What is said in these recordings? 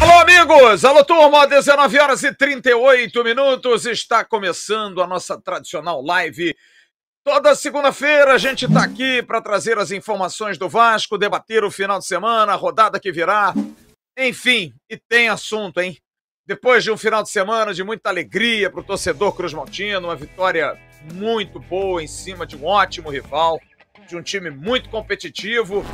Alô, amigos! Alô, turma! 19 horas e 38 minutos. Está começando a nossa tradicional live. Toda segunda-feira a gente está aqui para trazer as informações do Vasco, debater o final de semana, a rodada que virá. Enfim, e tem assunto, hein? Depois de um final de semana de muita alegria para o torcedor Cruz Maltino, uma vitória muito boa em cima de um ótimo rival, de um time muito competitivo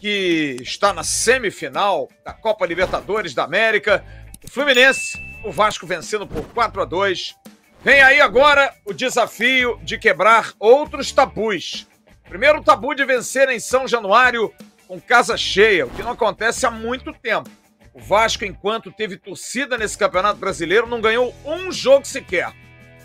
que está na semifinal da Copa Libertadores da América. O Fluminense, o Vasco vencendo por 4 a 2. Vem aí agora o desafio de quebrar outros tabus. Primeiro tabu de vencer em São Januário com casa cheia, o que não acontece há muito tempo. O Vasco, enquanto teve torcida nesse Campeonato Brasileiro, não ganhou um jogo sequer.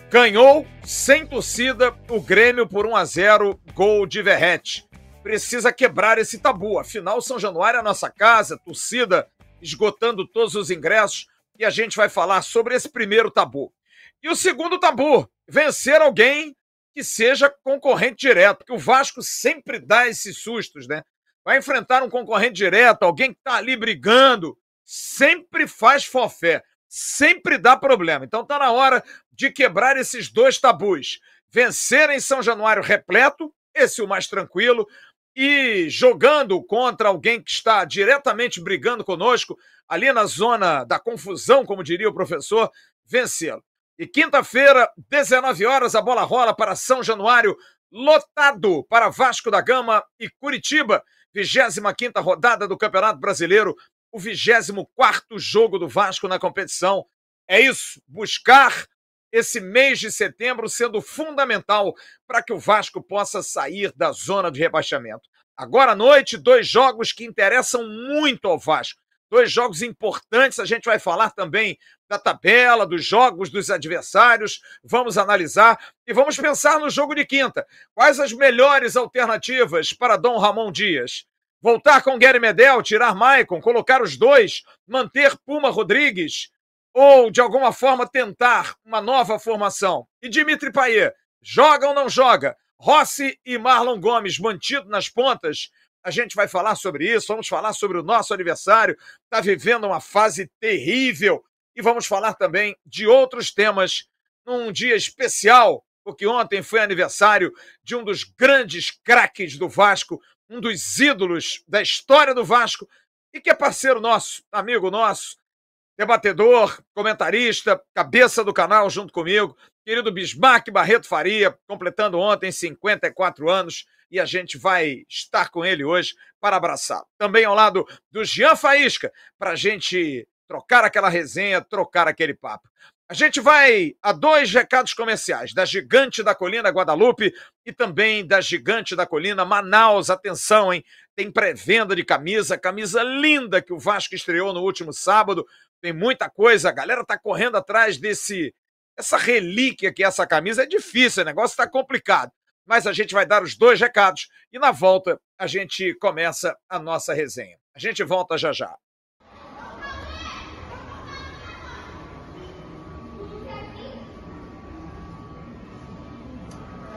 Ganhou sem torcida o Grêmio por 1 a 0, gol de Verrete. Precisa quebrar esse tabu. Afinal, São Januário é a nossa casa, torcida esgotando todos os ingressos e a gente vai falar sobre esse primeiro tabu. E o segundo tabu, vencer alguém que seja concorrente direto, porque o Vasco sempre dá esses sustos, né? Vai enfrentar um concorrente direto, alguém que tá ali brigando, sempre faz forfé, sempre dá problema. Então tá na hora de quebrar esses dois tabus. Vencer em São Januário repleto, esse o mais tranquilo, e jogando contra alguém que está diretamente brigando conosco, ali na zona da confusão, como diria o professor, vencê-lo. E quinta-feira, 19 horas, a bola rola para São Januário, lotado para Vasco da Gama e Curitiba, 25 rodada do Campeonato Brasileiro, o 24 jogo do Vasco na competição. É isso, buscar esse mês de setembro sendo fundamental para que o Vasco possa sair da zona de rebaixamento. Agora à noite, dois jogos que interessam muito ao Vasco. Dois jogos importantes, a gente vai falar também da tabela, dos jogos dos adversários, vamos analisar e vamos pensar no jogo de quinta. Quais as melhores alternativas para Dom Ramon Dias? Voltar com Gary Medel, tirar Maicon, colocar os dois, manter Puma Rodrigues, ou de alguma forma tentar uma nova formação. E Dimitri Payet, joga ou não joga? Rossi e Marlon Gomes mantido nas pontas. A gente vai falar sobre isso, vamos falar sobre o nosso aniversário, está vivendo uma fase terrível e vamos falar também de outros temas num dia especial, porque ontem foi aniversário de um dos grandes craques do Vasco, um dos ídolos da história do Vasco e que é parceiro nosso, amigo nosso, debatedor, comentarista, cabeça do canal junto comigo, querido Bismarck Barreto Faria, completando ontem 54 anos e a gente vai estar com ele hoje para abraçar. Também ao lado do Jean Faísca, para a gente trocar aquela resenha, trocar aquele papo. A gente vai a dois recados comerciais, da Gigante da Colina Guadalupe e também da Gigante da Colina Manaus. Atenção, hein? Tem pré-venda de camisa, camisa linda que o Vasco estreou no último sábado. Tem muita coisa, a galera tá correndo atrás desse essa relíquia que é essa camisa. É difícil, o negócio está complicado. Mas a gente vai dar os dois recados e na volta a gente começa a nossa resenha. A gente volta já já.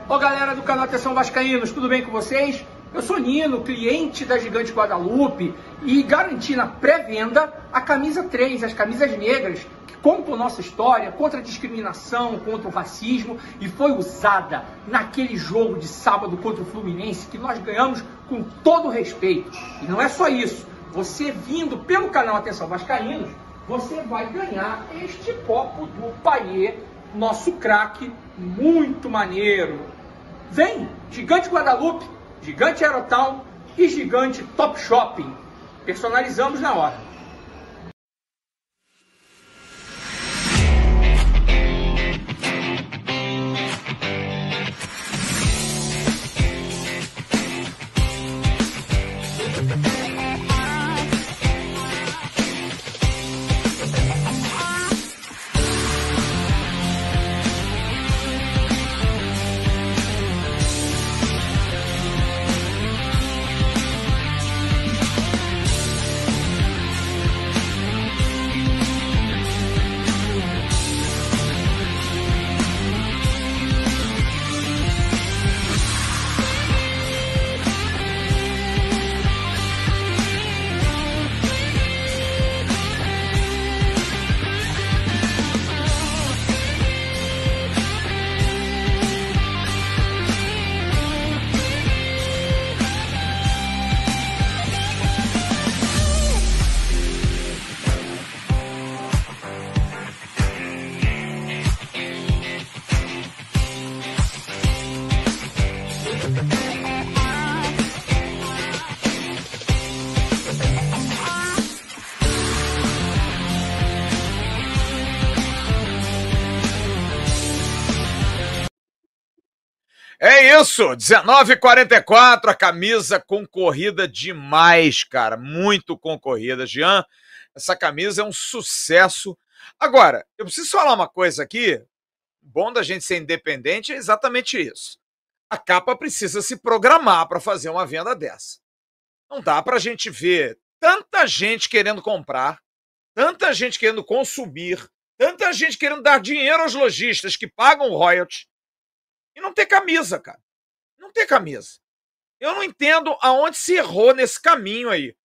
Ô galera do canal Atenção Vascaínos, tudo bem com vocês? Eu sou Nino, cliente da Gigante Guadalupe e garanti na pré-venda a camisa 3, as camisas negras, que contam nossa história contra a discriminação, contra o racismo e foi usada naquele jogo de sábado contra o Fluminense que nós ganhamos com todo respeito. E não é só isso, você vindo pelo canal Atenção Vascaínos, você vai ganhar este copo do Paier, nosso craque, muito maneiro. Vem, Gigante Guadalupe, Gigante Aerotown e Gigante Top Shopping. Personalizamos na hora. Isso, 19h44, a camisa concorrida demais, cara, muito concorrida. Jean, essa camisa é um sucesso. Agora, eu preciso falar uma coisa aqui. Bom da gente ser independente é exatamente isso. A capa precisa se programar para fazer uma venda dessa. Não dá para a gente ver tanta gente querendo comprar, tanta gente querendo consumir, tanta gente querendo dar dinheiro aos lojistas que pagam royalties e não ter camisa, cara. Não ter camisa. Eu não entendo aonde se errou nesse caminho aí.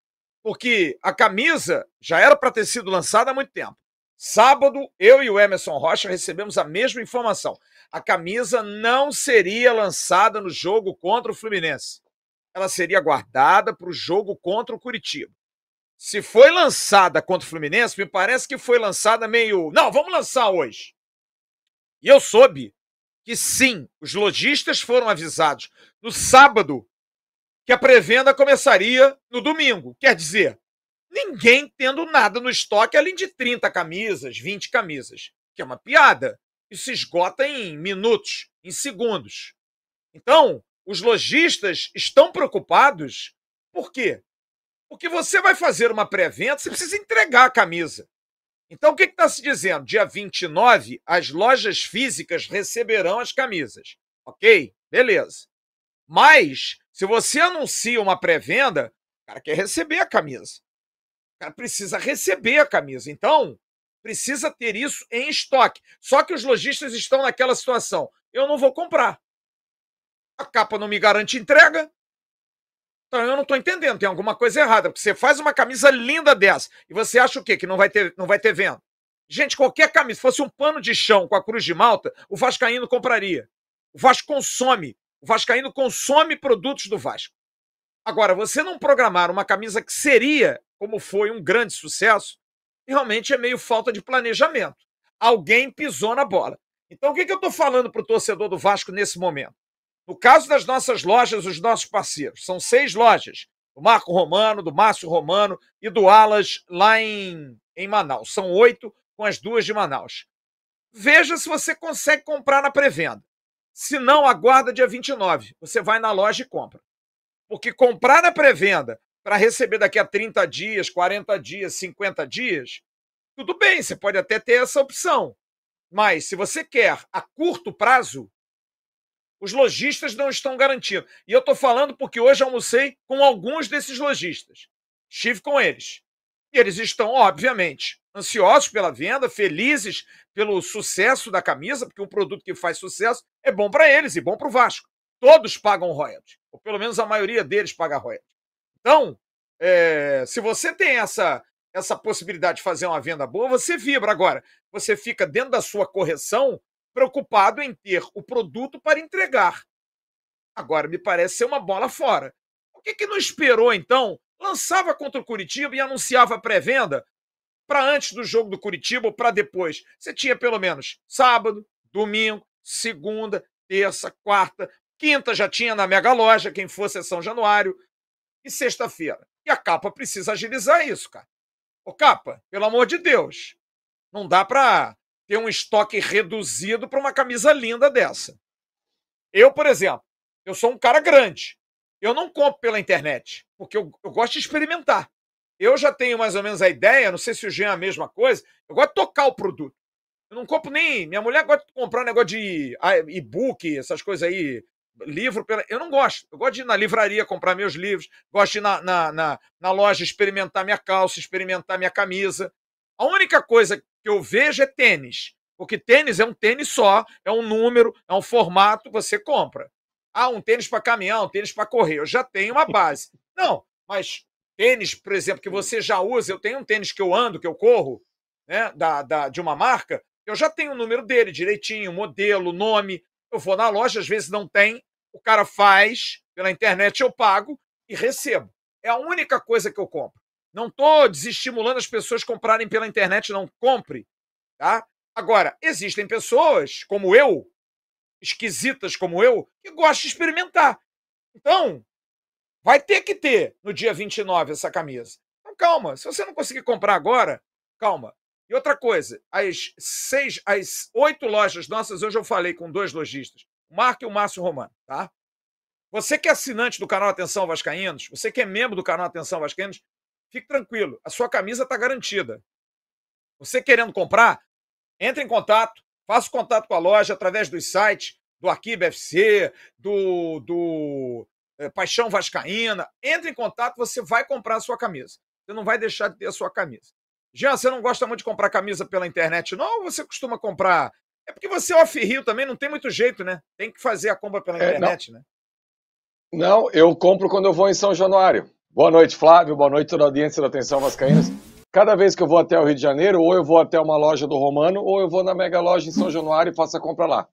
Porque a camisa já era para ter sido lançada há muito tempo. Sábado, eu e o Emerson Rocha recebemos a mesma informação. A camisa não seria lançada no jogo contra o Fluminense. Ela seria guardada para o jogo contra o Curitiba. Se foi lançada contra o Fluminense, me parece que foi lançada meio. Não, vamos lançar hoje. E eu soube que sim, os lojistas foram avisados no sábado que a pré-venda começaria no domingo. Quer dizer, ninguém tendo nada no estoque além de 30 camisas, 20 camisas, que é uma piada. Isso se esgota em minutos, em segundos. Então, os lojistas estão preocupados. Por quê? Porque você vai fazer uma pré-venda, você precisa entregar a camisa. Então, o que está se dizendo? Dia 29, as lojas físicas receberão as camisas. Ok? Beleza. Mas, se você anuncia uma pré-venda, o cara quer receber a camisa. O cara precisa receber a camisa. Então, precisa ter isso em estoque. Só que os lojistas estão naquela situação. Eu não vou comprar. A capa não me garante entrega, eu não estou entendendo, tem alguma coisa errada, porque você faz uma camisa linda dessa e você acha o quê? Que não vai ter, não vai ter venda. Gente, qualquer camisa, se fosse um pano de chão com a cruz de malta, o Vascaíno compraria. O Vasco consome. O Vascaíno consome produtos do Vasco. Agora, você não programar uma camisa que seria, como foi, um grande sucesso, realmente é meio falta de planejamento. Alguém pisou na bola. Então, o que, que eu estou falando para o torcedor do Vasco nesse momento? No caso das nossas lojas, os nossos parceiros, são seis lojas, do Marco Romano, do Márcio Romano e do Alas lá em, em Manaus. São oito com as duas de Manaus. Veja se você consegue comprar na pré-venda. Se não, aguarda dia 29. Você vai na loja e compra. Porque comprar na pré-venda para receber daqui a 30 dias, 40 dias, 50 dias, tudo bem, você pode até ter essa opção. Mas se você quer a curto prazo, os lojistas não estão garantindo. E eu estou falando porque hoje almocei com alguns desses lojistas. Estive com eles. E eles estão, obviamente, ansiosos pela venda, felizes pelo sucesso da camisa, porque um produto que faz sucesso é bom para eles e bom para o Vasco. Todos pagam royalties, ou pelo menos a maioria deles paga royalties. Então, é, se você tem essa, essa possibilidade de fazer uma venda boa, você vibra. Agora, você fica dentro da sua correção preocupado em ter o produto para entregar. Agora me parece ser uma bola fora. Por que, que não esperou, então? Lançava contra o Curitiba e anunciava pré-venda para antes do jogo do Curitiba ou para depois. Você tinha pelo menos sábado, domingo, segunda, terça, quarta, quinta já tinha na Mega Loja, quem fosse é São Januário, e sexta-feira. E a capa precisa agilizar isso, cara. Ô, capa, pelo amor de Deus, não dá para ter um estoque reduzido para uma camisa linda dessa. Eu, por exemplo, eu sou um cara grande. Eu não compro pela internet, porque eu, eu gosto de experimentar. Eu já tenho mais ou menos a ideia, não sei se o Jean é a mesma coisa, eu gosto de tocar o produto. Eu não compro nem. Minha mulher gosta de comprar um negócio de ah, e-book, essas coisas aí, livro. Pela... Eu não gosto. Eu gosto de ir na livraria comprar meus livros, gosto de ir na, na, na, na loja experimentar minha calça, experimentar minha camisa. A única coisa que eu vejo é tênis. Porque tênis é um tênis só, é um número, é um formato, você compra. Ah, um tênis para caminhão, um tênis para correr. Eu já tenho uma base. Não, mas tênis, por exemplo, que você já usa, eu tenho um tênis que eu ando, que eu corro, né, da, da, de uma marca, eu já tenho o número dele direitinho, modelo, nome. Eu vou na loja, às vezes não tem, o cara faz, pela internet eu pago e recebo. É a única coisa que eu compro. Não estou desestimulando as pessoas comprarem pela internet, não compre. Tá? Agora, existem pessoas como eu, esquisitas como eu, que gostam de experimentar. Então, vai ter que ter no dia 29 essa camisa. Então, calma. Se você não conseguir comprar agora, calma. E outra coisa, as seis, as oito lojas nossas, hoje eu falei com dois lojistas, o Marco e o Márcio Romano, tá? Você que é assinante do canal Atenção Vascaínos, você que é membro do canal Atenção Vascaínos, fique tranquilo, a sua camisa está garantida. Você querendo comprar, entre em contato, faça contato com a loja através dos sites do Arquivo FC, do, do é, Paixão Vascaína. Entre em contato, você vai comprar a sua camisa. Você não vai deixar de ter a sua camisa. Jean, você não gosta muito de comprar camisa pela internet, não? Ou você costuma comprar? É porque você é off-rio também, não tem muito jeito, né? Tem que fazer a compra pela internet, é, não. né? Não, eu compro quando eu vou em São Januário. Boa noite, Flávio. Boa noite, toda a audiência da Atenção Vascaínas. Cada vez que eu vou até o Rio de Janeiro, ou eu vou até uma loja do Romano, ou eu vou na Mega Loja em São Januário e faço a compra lá.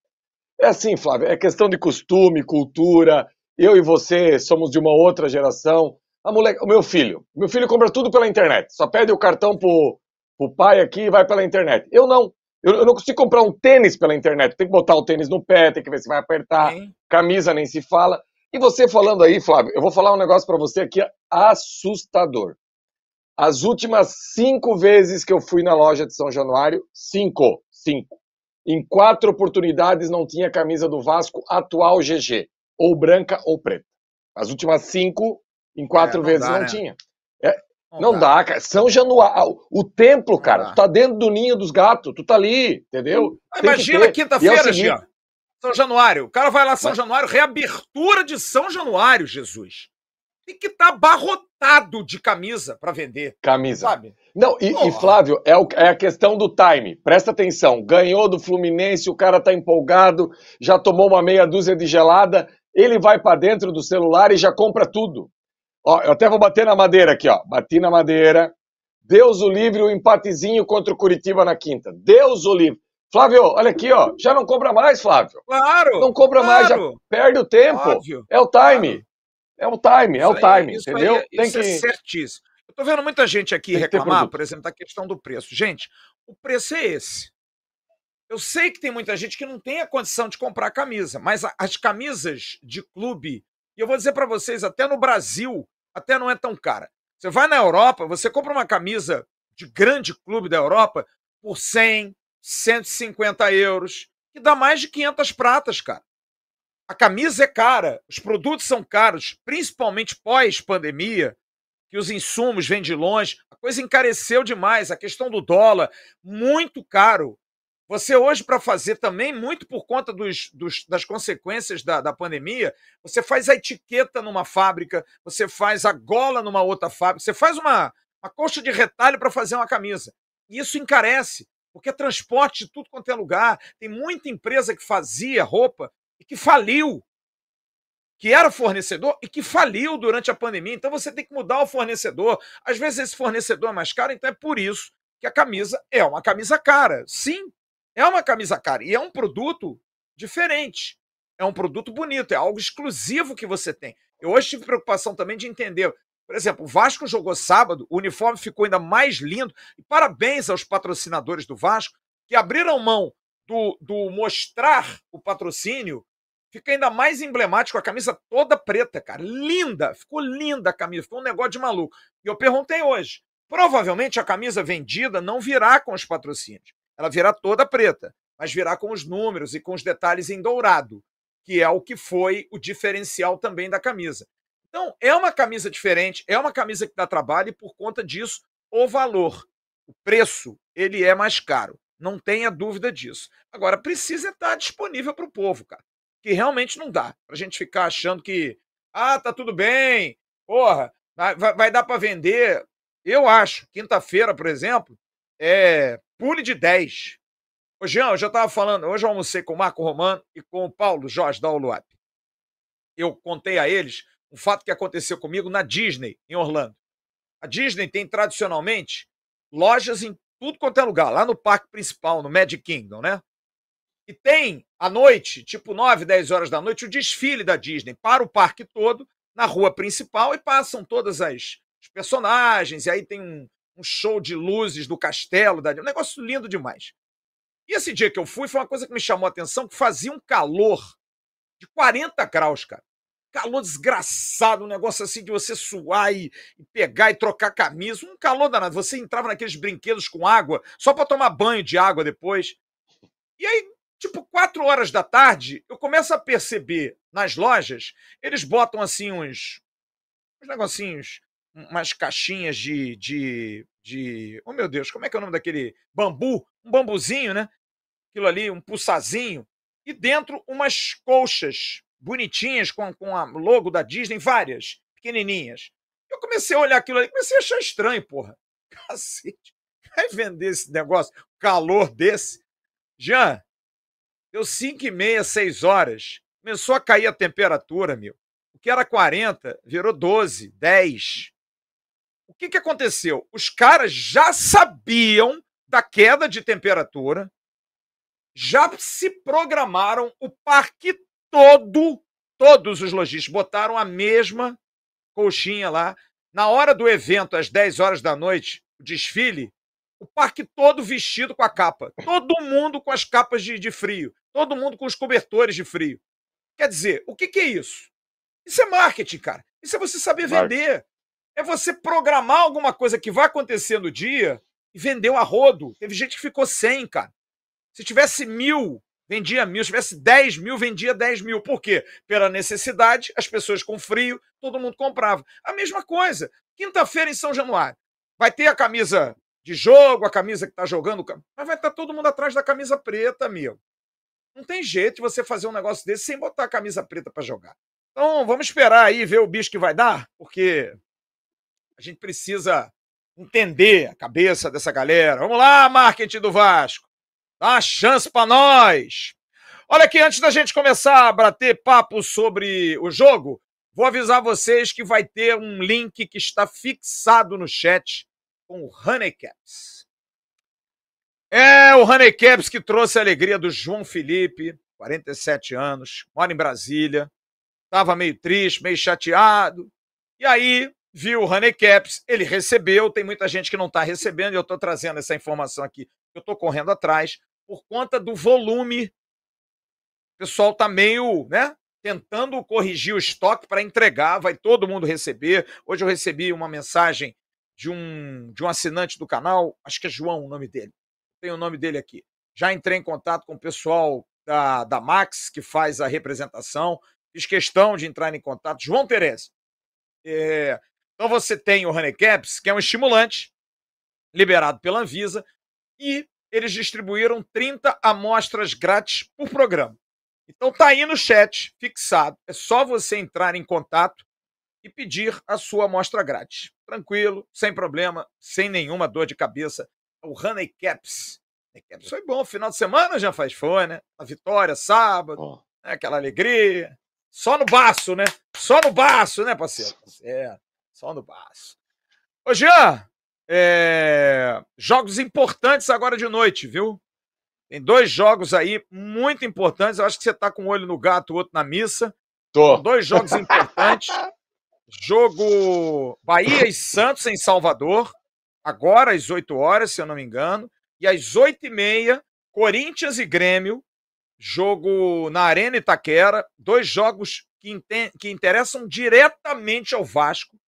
É assim, Flávio, é questão de costume, cultura. Eu e você somos de uma outra geração. A moleque, o meu filho, meu filho compra tudo pela internet. Só pede o cartão pro, pro pai aqui e vai pela internet. Eu não. Eu, eu, não consigo comprar um tênis pela internet. Tem que botar o tênis no pé, tem que ver se vai apertar. Sim. Camisa nem se fala. E você falando aí, Flávio, eu vou falar um negócio para você aqui assustador. As últimas cinco vezes que eu fui na loja de São Januário, cinco, cinco. Em quatro oportunidades não tinha camisa do Vasco atual GG, ou branca ou preta. As últimas cinco, em quatro é, vezes dá, não né? tinha. É, não, não dá. dá. cara. São Januário. O templo, cara, tu tá dentro do ninho dos gatos, tu tá ali, entendeu? Imagina que quinta-feira, é Jean. São Januário. O cara vai lá, São. Januário, reabertura de São Januário, Jesus. Tem que estar tá abarrotado de camisa para vender. Camisa. Sabe? Não, e, e Flávio, é, o, é, a questão do time. Presta atenção. Ganhou do Fluminense, o cara tá empolgado, já tomou uma meia dúzia de gelada, ele vai para dentro do celular e já compra tudo. Ó, eu até vou bater na madeira aqui, ó. Bati na madeira. Deus o livre, o empatezinho contra o Curitiba na quinta. Deus o livre. Flávio, olha aqui, ó. Já não compra mais, Flávio. Claro. Não compra claro. mais, já perde o tempo. Óbvio, é o time. Claro. É o time, é o time, entendeu? Aí, Tem isso é que... é certíssimo. Eu tô vendo muita gente aqui Tem reclamar, por exemplo, da questão do preço. Gente, o preço é esse. Eu sei que tem muita gente que não tem a condição de comprar camisa, mas as camisas de clube, e eu vou dizer para vocês, até no Brasil, até não é tão cara. Você vai na Europa, você compra uma camisa de grande clube da Europa por 100, 150 euros, que dá mais de 500 pratas, cara. A camisa é cara, os produtos são caros, principalmente pós-pandemia, que os insumos vêm de longe, a coisa encareceu demais, a questão do dólar, muito caro. Você hoje, para fazer também, muito por conta dos, dos, das consequências da, da pandemia, você faz a etiqueta numa fábrica, você faz a gola numa outra fábrica, você faz uma, uma coxa de retalho para fazer uma camisa. E isso encarece porque é transporte de tudo quanto é lugar. Tem muita empresa que fazia roupa e que faliu, que era fornecedor e que faliu durante a pandemia. Então você tem que mudar o fornecedor. Às vezes esse fornecedor é mais caro, então é por isso que a camisa é uma camisa cara. Sim, é uma camisa cara e é um produto diferente. É um produto bonito, é algo exclusivo que você tem. Eu hoje tive preocupação também de entender por exemplo, o Vasco jogou sábado, o uniforme ficou ainda mais lindo. E parabéns aos patrocinadores do Vasco, que abriram mão do, do mostrar o patrocínio. Fica ainda mais emblemático, a camisa toda preta, cara. Linda, ficou linda a camisa, ficou um negócio de maluco. E eu perguntei hoje: provavelmente a camisa vendida não virá com os patrocínios. Ela virá toda preta, mas virá com os números e com os detalhes em dourado, que é o que foi o diferencial também da camisa. Então, é uma camisa diferente, é uma camisa que dá trabalho e por conta disso, o valor, o preço, ele é mais caro. Não tenha dúvida disso. Agora, precisa estar disponível para o povo, cara. Que realmente não dá. Para a gente ficar achando que, ah, tá tudo bem, porra, vai, vai dar para vender. Eu acho, quinta-feira, por exemplo, é pule de 10. Ô, Jean, eu já estava falando, hoje eu almocei com o Marco Romano e com o Paulo Jorge da Oluap. Eu contei a eles um fato que aconteceu comigo na Disney, em Orlando. A Disney tem tradicionalmente lojas em tudo quanto é lugar, lá no parque principal, no Magic Kingdom, né? E tem à noite, tipo 9, 10 horas da noite, o desfile da Disney para o parque todo, na rua principal, e passam todas as, os personagens, e aí tem um, um show de luzes do castelo, da... um negócio lindo demais. E esse dia que eu fui foi uma coisa que me chamou a atenção, que fazia um calor de 40 graus, cara calor desgraçado, um negócio assim de você suar e, e, pegar e trocar camisa, um calor danado. Você entrava naqueles brinquedos com água só para tomar banho de água depois. E aí Tipo, quatro horas da tarde, eu começo a perceber nas lojas, eles botam assim uns, uns negocinhos, umas caixinhas de, de, de. Oh meu Deus, como é que é o nome daquele bambu? Um bambuzinho, né? Aquilo ali, um pulsazinho. E dentro umas colchas bonitinhas com, com a logo da Disney, várias, pequenininhas. Eu comecei a olhar aquilo ali, comecei a achar estranho, porra. Cacete. Vai vender esse negócio, calor desse. Jean, Deu 5 e meia, 6 horas. Começou a cair a temperatura, meu. O que era 40 virou 12, 10. O que, que aconteceu? Os caras já sabiam da queda de temperatura, já se programaram, o parque todo, todos os lojistas botaram a mesma colchinha lá. Na hora do evento, às 10 horas da noite, o desfile, o parque todo vestido com a capa. Todo mundo com as capas de, de frio. Todo mundo com os cobertores de frio. Quer dizer, o que, que é isso? Isso é marketing, cara. Isso é você saber vender. É você programar alguma coisa que vai acontecer no dia e vendeu a rodo. Teve gente que ficou sem, cara. Se tivesse mil, vendia mil. Se tivesse dez mil, vendia dez mil. Por quê? Pela necessidade, as pessoas com frio, todo mundo comprava. A mesma coisa. Quinta-feira em São Januário. Vai ter a camisa de jogo, a camisa que está jogando, mas vai estar tá todo mundo atrás da camisa preta, amigo. Não tem jeito de você fazer um negócio desse sem botar a camisa preta para jogar. Então, vamos esperar aí ver o bicho que vai dar, porque a gente precisa entender a cabeça dessa galera. Vamos lá, marketing do Vasco. Dá uma chance para nós. Olha aqui, antes da gente começar a bater papo sobre o jogo, vou avisar vocês que vai ter um link que está fixado no chat com o Honeycaps. É o Honeycaps que trouxe a alegria do João Felipe, 47 anos, mora em Brasília, estava meio triste, meio chateado. E aí viu o Honeycaps, ele recebeu, tem muita gente que não está recebendo, e eu estou trazendo essa informação aqui, eu estou correndo atrás, por conta do volume. O pessoal está meio, né? Tentando corrigir o estoque para entregar, vai todo mundo receber. Hoje eu recebi uma mensagem de um, de um assinante do canal, acho que é João o nome dele, tem o nome dele aqui. Já entrei em contato com o pessoal da, da Max, que faz a representação, fiz questão de entrar em contato. João Tereza. É, então você tem o Honey Caps, que é um estimulante liberado pela Anvisa, e eles distribuíram 30 amostras grátis por programa. Então tá aí no chat, fixado. É só você entrar em contato e pedir a sua amostra grátis. Tranquilo, sem problema, sem nenhuma dor de cabeça. O Honey Caps. Honey Caps foi bom. Final de semana já faz foi, né? A vitória, sábado, oh. né? aquela alegria. Só no baço, né? Só no baço, né, parceiro? É, só no baço. Ô, Jean, é... jogos importantes agora de noite, viu? Tem dois jogos aí muito importantes. Eu acho que você tá com um olho no gato, o outro na missa. Tô. dois jogos importantes. Jogo Bahia e Santos em Salvador, agora às 8 horas, se eu não me engano. E às 8 e meia, Corinthians e Grêmio, jogo na Arena Itaquera. Dois jogos que, que interessam diretamente ao Vasco.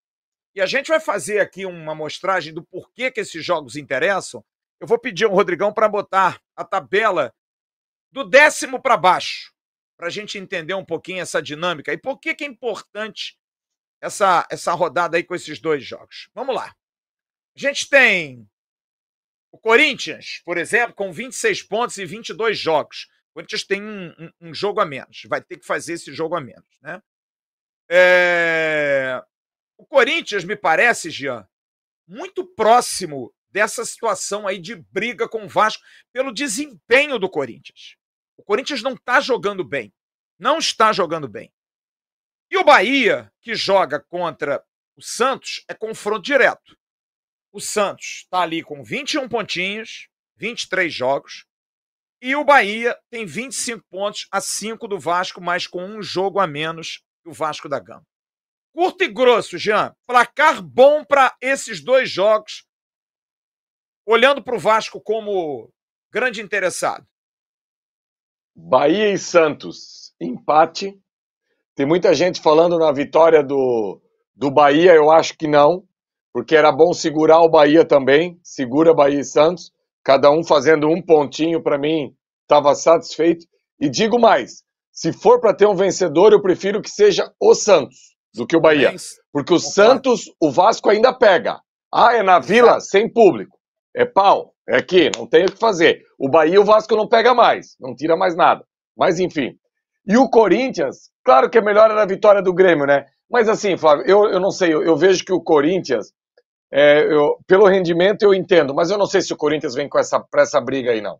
E a gente vai fazer aqui uma amostragem do porquê que esses jogos interessam. Eu vou pedir ao Rodrigão para botar a tabela do décimo para baixo, para a gente entender um pouquinho essa dinâmica e por que, que é importante essa, essa rodada aí com esses dois jogos. Vamos lá. A gente tem o Corinthians, por exemplo, com 26 pontos e 22 jogos. O Corinthians tem um, um, um jogo a menos, vai ter que fazer esse jogo a menos. Né? É... O Corinthians, me parece, Jean, muito próximo dessa situação aí de briga com o Vasco pelo desempenho do Corinthians. O Corinthians não está jogando bem. Não está jogando bem. E o Bahia, que joga contra o Santos, é confronto direto. O Santos está ali com 21 pontinhos, 23 jogos. E o Bahia tem 25 pontos a 5 do Vasco, mas com um jogo a menos que o Vasco da Gama. Curto e grosso, Jean. Placar bom para esses dois jogos, olhando para o Vasco como grande interessado. Bahia e Santos, empate tem muita gente falando na vitória do, do Bahia, eu acho que não, porque era bom segurar o Bahia também, segura Bahia e Santos, cada um fazendo um pontinho para mim, estava satisfeito. E digo mais: se for para ter um vencedor, eu prefiro que seja o Santos do que o Bahia. Porque o Santos, o Vasco ainda pega. Ah, é na vila, sem público. É pau. É aqui, não tem o que fazer. O Bahia, o Vasco não pega mais. Não tira mais nada. Mas enfim. E o Corinthians, claro que é melhor era a vitória do Grêmio, né? Mas assim, Flávio, eu, eu não sei, eu, eu vejo que o Corinthians, é, eu, pelo rendimento eu entendo, mas eu não sei se o Corinthians vem com essa, pra essa briga aí, não.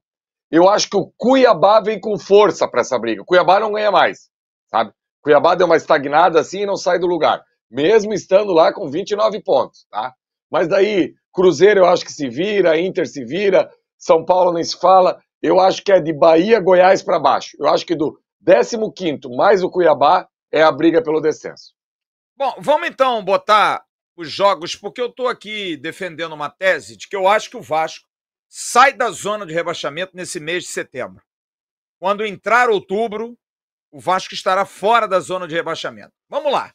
Eu acho que o Cuiabá vem com força para essa briga. O Cuiabá não ganha mais, sabe? Cuiabá deu uma estagnada assim e não sai do lugar, mesmo estando lá com 29 pontos, tá? Mas daí, Cruzeiro eu acho que se vira, Inter se vira, São Paulo nem se fala. Eu acho que é de Bahia, Goiás para baixo. Eu acho que do 15 mais o Cuiabá é a briga pelo descenso. Bom, vamos então botar os jogos, porque eu estou aqui defendendo uma tese de que eu acho que o Vasco sai da zona de rebaixamento nesse mês de setembro. Quando entrar outubro, o Vasco estará fora da zona de rebaixamento. Vamos lá.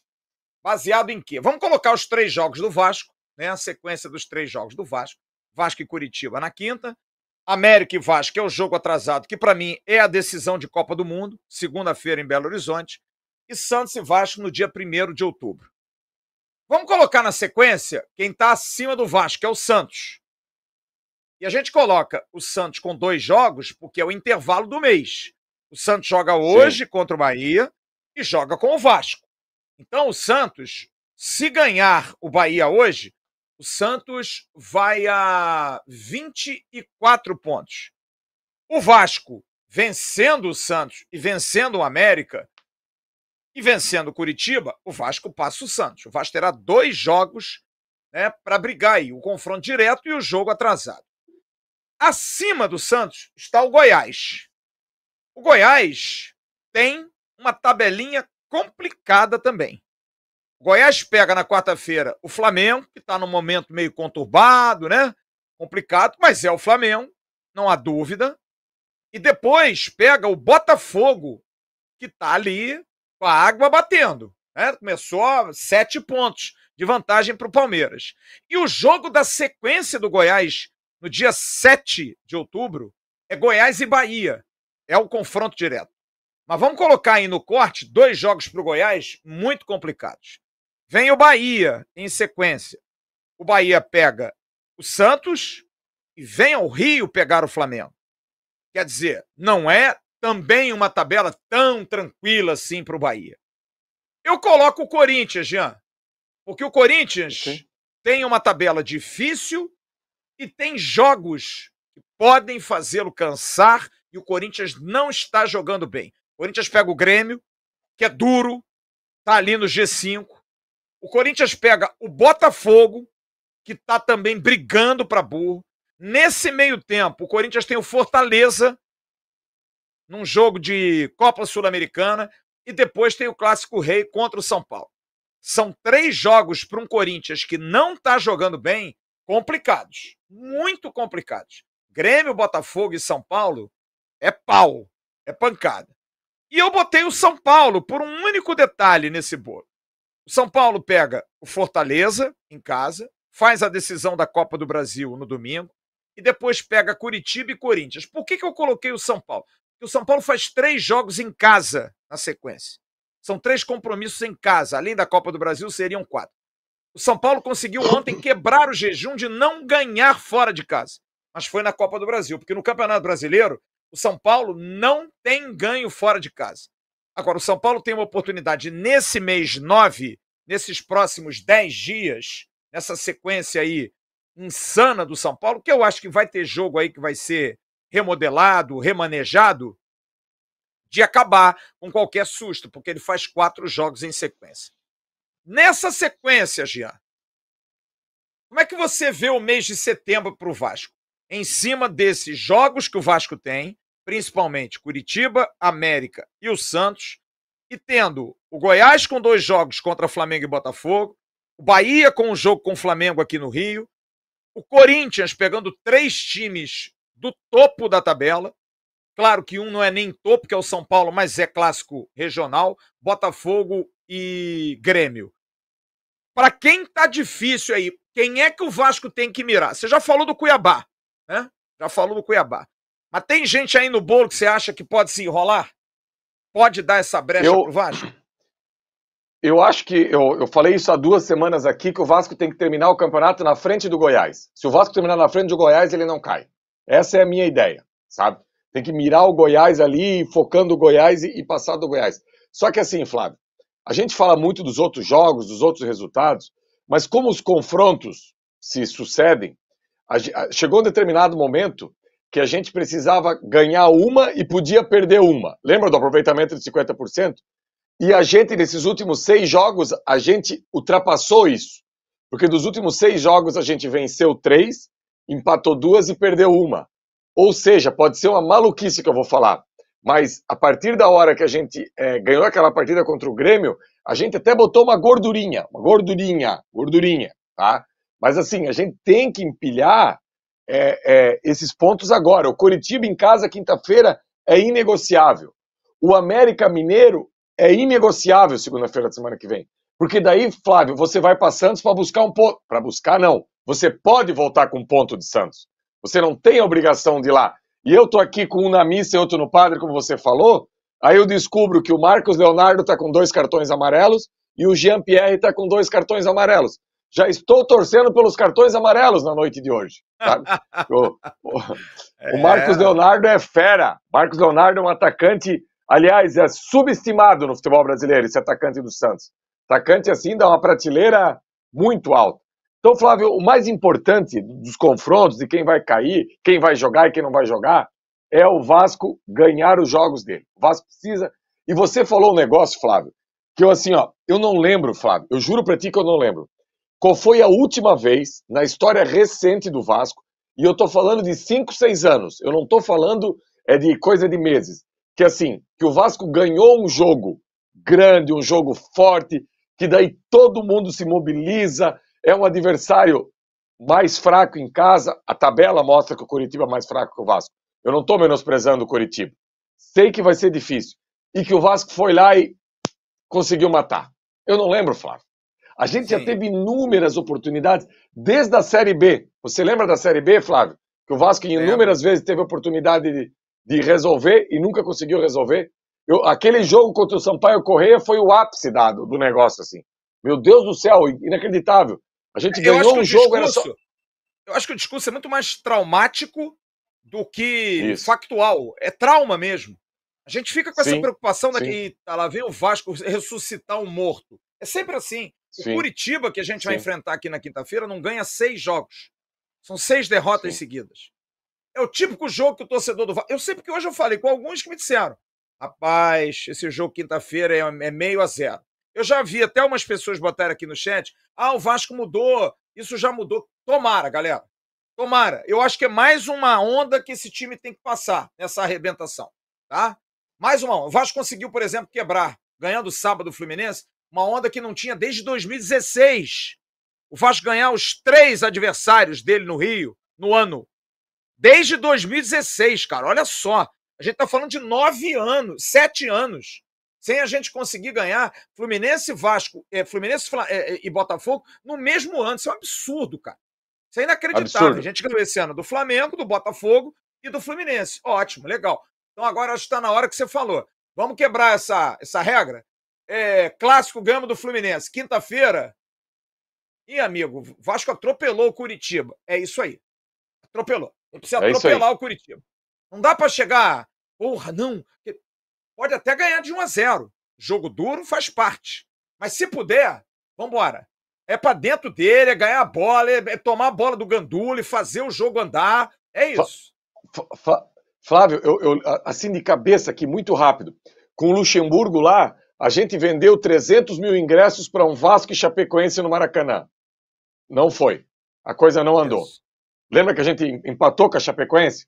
Baseado em quê? Vamos colocar os três jogos do Vasco, né? A sequência dos três jogos do Vasco. Vasco e Curitiba na quinta. América e Vasco, é o jogo atrasado, que para mim é a decisão de Copa do Mundo, segunda-feira em Belo Horizonte e Santos e Vasco no dia 1 de outubro. Vamos colocar na sequência quem está acima do Vasco, é o Santos. E a gente coloca o Santos com dois jogos, porque é o intervalo do mês. O Santos joga hoje Sim. contra o Bahia e joga com o Vasco. Então o Santos, se ganhar o Bahia hoje, o Santos vai a 24 pontos. O Vasco, vencendo o Santos e vencendo o América, e vencendo o Curitiba, o Vasco passa o Santos. O Vasco terá dois jogos né, para brigar aí, o confronto direto e o jogo atrasado. Acima do Santos está o Goiás. O Goiás tem uma tabelinha complicada também. O Goiás pega na quarta-feira o Flamengo, que está num momento meio conturbado, né? Complicado, mas é o Flamengo, não há dúvida. E depois pega o Botafogo, que está ali com a água batendo. Né? Começou sete pontos de vantagem para o Palmeiras. E o jogo da sequência do Goiás no dia 7 de outubro é Goiás e Bahia. É o confronto direto. Mas vamos colocar aí no corte dois jogos para o Goiás muito complicados. Vem o Bahia em sequência. O Bahia pega o Santos e vem ao Rio pegar o Flamengo. Quer dizer, não é também uma tabela tão tranquila assim para o Bahia. Eu coloco o Corinthians, Jean, porque o Corinthians okay. tem uma tabela difícil e tem jogos que podem fazê-lo cansar e o Corinthians não está jogando bem. O Corinthians pega o Grêmio, que é duro, tá ali no G5. O Corinthians pega o Botafogo, que tá também brigando para burro. Nesse meio tempo, o Corinthians tem o Fortaleza, num jogo de Copa Sul-Americana e depois tem o Clássico Rei contra o São Paulo. São três jogos para um Corinthians que não está jogando bem, complicados, muito complicados. Grêmio, Botafogo e São Paulo é pau, é pancada. E eu botei o São Paulo por um único detalhe nesse bolo. O São Paulo pega o Fortaleza em casa, faz a decisão da Copa do Brasil no domingo e depois pega Curitiba e Corinthians. Por que, que eu coloquei o São Paulo? que o São Paulo faz três jogos em casa na sequência. São três compromissos em casa. Além da Copa do Brasil, seriam quatro. O São Paulo conseguiu ontem quebrar o jejum de não ganhar fora de casa. Mas foi na Copa do Brasil, porque no Campeonato Brasileiro, o São Paulo não tem ganho fora de casa. Agora, o São Paulo tem uma oportunidade nesse mês nove, nesses próximos dez dias, nessa sequência aí insana do São Paulo, que eu acho que vai ter jogo aí que vai ser remodelado, remanejado, de acabar com qualquer susto, porque ele faz quatro jogos em sequência. Nessa sequência, Jean, como é que você vê o mês de setembro para o Vasco? Em cima desses jogos que o Vasco tem, principalmente Curitiba, América e o Santos, e tendo o Goiás com dois jogos contra Flamengo e Botafogo, o Bahia com um jogo com o Flamengo aqui no Rio, o Corinthians pegando três times do topo da tabela. Claro que um não é nem topo, que é o São Paulo, mas é clássico regional, Botafogo e Grêmio. Para quem tá difícil aí, quem é que o Vasco tem que mirar? Você já falou do Cuiabá, né? Já falou do Cuiabá. Mas tem gente aí no bolo que você acha que pode se enrolar? Pode dar essa brecha eu, pro Vasco? Eu acho que eu, eu falei isso há duas semanas aqui que o Vasco tem que terminar o campeonato na frente do Goiás. Se o Vasco terminar na frente do Goiás, ele não cai. Essa é a minha ideia, sabe? Tem que mirar o Goiás ali, focando o Goiás e, e passar do Goiás. Só que assim, Flávio, a gente fala muito dos outros jogos, dos outros resultados, mas como os confrontos se sucedem, a, chegou um determinado momento que a gente precisava ganhar uma e podia perder uma. Lembra do aproveitamento de 50%? E a gente, nesses últimos seis jogos, a gente ultrapassou isso. Porque dos últimos seis jogos a gente venceu três, empatou duas e perdeu uma. Ou seja, pode ser uma maluquice que eu vou falar. Mas a partir da hora que a gente é, ganhou aquela partida contra o Grêmio, a gente até botou uma gordurinha, uma gordurinha, gordurinha, tá? Mas assim, a gente tem que empilhar é, é, esses pontos agora. O Coritiba em casa, quinta-feira, é inegociável. O América Mineiro é inegociável segunda-feira da semana que vem. Porque daí, Flávio, você vai para Santos para buscar um ponto. Para buscar, não. Você pode voltar com um ponto de Santos. Você não tem a obrigação de ir lá. E eu tô aqui com um na missa e outro no padre, como você falou. Aí eu descubro que o Marcos Leonardo está com dois cartões amarelos e o Jean Pierre está com dois cartões amarelos. Já estou torcendo pelos cartões amarelos na noite de hoje. o, o, é... o Marcos Leonardo é fera. Marcos Leonardo é um atacante Aliás, é subestimado no futebol brasileiro esse atacante do Santos. Atacante assim dá uma prateleira muito alta. Então, Flávio, o mais importante dos confrontos, de quem vai cair, quem vai jogar e quem não vai jogar, é o Vasco ganhar os jogos dele. O Vasco precisa. E você falou um negócio, Flávio, que eu assim, ó, eu não lembro, Flávio, eu juro para ti que eu não lembro. Qual foi a última vez na história recente do Vasco? E eu tô falando de 5, 6 anos. Eu não tô falando é de coisa de meses que assim, que o Vasco ganhou um jogo grande, um jogo forte, que daí todo mundo se mobiliza, é um adversário mais fraco em casa, a tabela mostra que o Curitiba é mais fraco que o Vasco. Eu não estou menosprezando o Curitiba. Sei que vai ser difícil. E que o Vasco foi lá e conseguiu matar. Eu não lembro, Flávio. A gente Sim. já teve inúmeras oportunidades, desde a Série B. Você lembra da Série B, Flávio? Que o Vasco inúmeras vezes teve oportunidade de, de resolver e nunca conseguiu resolver. Eu, aquele jogo contra o Sampaio Correia foi o ápice dado do negócio, assim. Meu Deus do céu, inacreditável. A gente eu ganhou um jogo, discurso, só... Eu acho que o discurso é muito mais traumático do que Isso. factual. É trauma mesmo. A gente fica com sim, essa preocupação daqui, tá lá vem o Vasco ressuscitar um morto. É sempre assim. O sim. Curitiba, que a gente sim. vai enfrentar aqui na quinta-feira, não ganha seis jogos. São seis derrotas seguidas. É o típico jogo que o torcedor do Vasco. Eu sei porque hoje eu falei com alguns que me disseram: rapaz, esse jogo quinta-feira é, é meio a zero. Eu já vi até umas pessoas botarem aqui no chat: ah, o Vasco mudou, isso já mudou. Tomara, galera. Tomara. Eu acho que é mais uma onda que esse time tem que passar nessa arrebentação, tá? Mais uma onda. O Vasco conseguiu, por exemplo, quebrar, ganhando sábado o Fluminense, uma onda que não tinha desde 2016. O Vasco ganhar os três adversários dele no Rio, no ano. Desde 2016, cara, olha só. A gente tá falando de nove anos, sete anos, sem a gente conseguir ganhar Fluminense, Vasco, é, Fluminense é, é, e Botafogo no mesmo ano. Isso é um absurdo, cara. Isso é inacreditável. Absurdo. A gente ganhou esse ano do Flamengo, do Botafogo e do Fluminense. Ótimo, legal. Então agora acho que está na hora que você falou. Vamos quebrar essa, essa regra? É, clássico ganhamos do Fluminense. Quinta-feira. E, amigo, Vasco atropelou o Curitiba. É isso aí. Atropelou. Ele precisa é atropelar o Curitiba. Não dá para chegar, porra, não. Pode até ganhar de 1 a 0. Jogo duro faz parte. Mas se puder, vambora. É para dentro dele, é ganhar a bola, é tomar a bola do Gandula e fazer o jogo andar. É isso. Flávio, eu, eu, assim de cabeça aqui, muito rápido. Com o Luxemburgo lá, a gente vendeu 300 mil ingressos para um Vasco e Chapecoense no Maracanã. Não foi. A coisa não andou. Isso. Lembra que a gente empatou com a Chapecoense?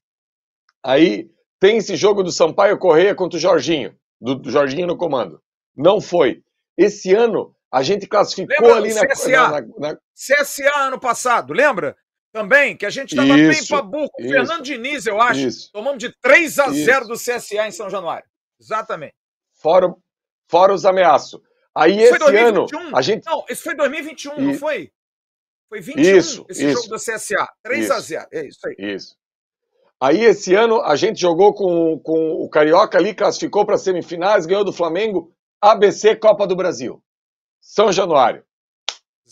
Aí tem esse jogo do Sampaio Correia contra o Jorginho, do, do Jorginho no comando. Não foi. Esse ano a gente classificou lembra ali na CSA, na, na, na... CSA ano passado, lembra? Também, que a gente estava bem para burro. O Fernando Diniz, eu acho. Isso, Tomamos de 3 a 0 do CSA em São Januário. Exatamente. Fora, fora os ameaços. Aí esse 2021? ano. A gente... Não, esse foi 2021, e... não foi? Foi 21 isso, esse isso. jogo do CSA. 3 isso, a 0 É isso aí. Isso. Aí esse ano a gente jogou com, com o Carioca ali, classificou para semifinais, ganhou do Flamengo, ABC Copa do Brasil. São Januário.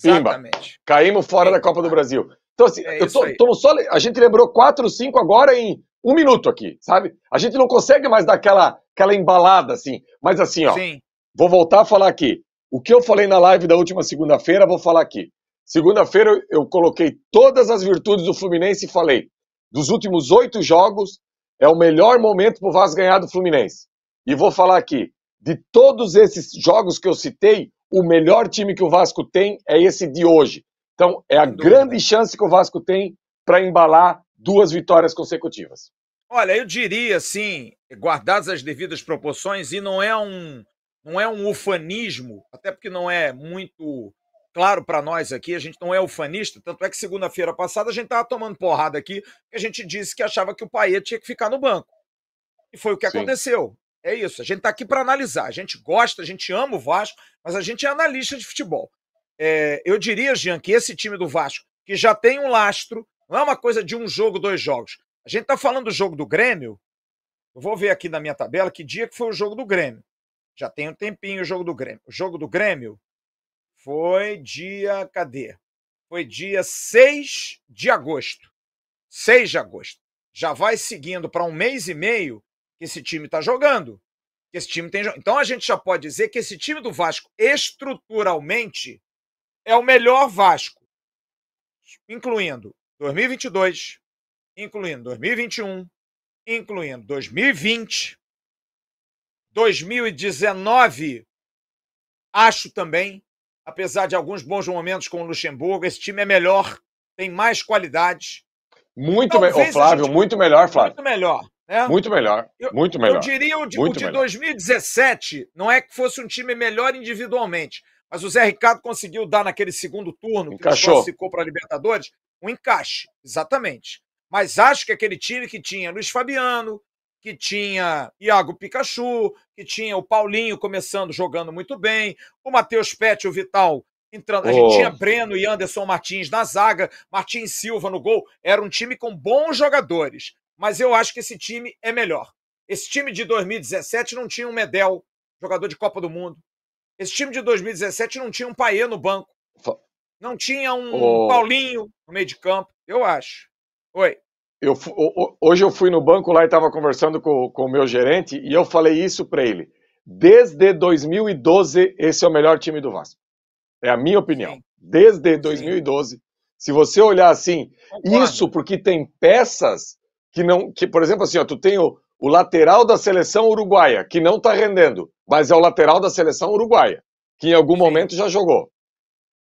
Pimba. Exatamente. Caímos fora da Copa do Brasil. Então, assim, é eu tô, tô só, a gente lembrou quatro, cinco agora em um minuto aqui, sabe? A gente não consegue mais dar aquela, aquela embalada, assim. Mas assim, ó, Sim. Vou voltar a falar aqui. O que eu falei na live da última segunda-feira, vou falar aqui. Segunda-feira eu, eu coloquei todas as virtudes do Fluminense e falei: dos últimos oito jogos, é o melhor momento para o Vasco ganhar do Fluminense. E vou falar aqui: de todos esses jogos que eu citei, o melhor time que o Vasco tem é esse de hoje. Então, é a grande chance que o Vasco tem para embalar duas vitórias consecutivas. Olha, eu diria assim, guardadas as devidas proporções, e não é um não é um ufanismo, até porque não é muito claro para nós aqui, a gente não é ufanista, tanto é que segunda-feira passada a gente estava tomando porrada aqui, que a gente disse que achava que o Paê tinha que ficar no banco. E foi o que Sim. aconteceu. É isso, a gente está aqui para analisar. A gente gosta, a gente ama o Vasco, mas a gente é analista de futebol. É, eu diria, Jean, que esse time do Vasco, que já tem um lastro, não é uma coisa de um jogo, dois jogos. A gente está falando do jogo do Grêmio. Eu vou ver aqui na minha tabela que dia que foi o jogo do Grêmio. Já tem um tempinho o jogo do Grêmio. O jogo do Grêmio foi dia. Cadê? Foi dia 6 de agosto. 6 de agosto. Já vai seguindo para um mês e meio que esse time está jogando. Que esse time tem Então a gente já pode dizer que esse time do Vasco, estruturalmente, é o melhor Vasco, incluindo 2022, incluindo 2021, incluindo 2020, 2019, acho também, apesar de alguns bons momentos com o Luxemburgo, esse time é melhor, tem mais qualidades. Muito melhor, Flávio, gente... muito melhor, Flávio. Muito melhor. Né? Muito melhor, eu, muito melhor. Eu diria o de, o de 2017 não é que fosse um time melhor individualmente, mas o Zé Ricardo conseguiu dar naquele segundo turno Encaixou. que classificou para a Libertadores um encaixe, exatamente. Mas acho que aquele time que tinha Luiz Fabiano, que tinha Iago Pikachu, que tinha o Paulinho começando jogando muito bem, o Matheus Pet, o Vital entrando. A gente tinha Breno e Anderson Martins na zaga, Martins Silva no gol. Era um time com bons jogadores mas eu acho que esse time é melhor. Esse time de 2017 não tinha um Medel, jogador de Copa do Mundo. Esse time de 2017 não tinha um Paê no banco. Não tinha um oh. Paulinho no meio de campo, eu acho. Oi. Eu, hoje eu fui no banco lá e estava conversando com, com o meu gerente e eu falei isso para ele. Desde 2012, esse é o melhor time do Vasco. É a minha opinião. Sim. Desde 2012. Sim. Se você olhar assim, Concordo. isso porque tem peças que não, que por exemplo assim, ó, tu tem o, o lateral da seleção uruguaia que não está rendendo, mas é o lateral da seleção uruguaia que em algum Sim. momento já jogou.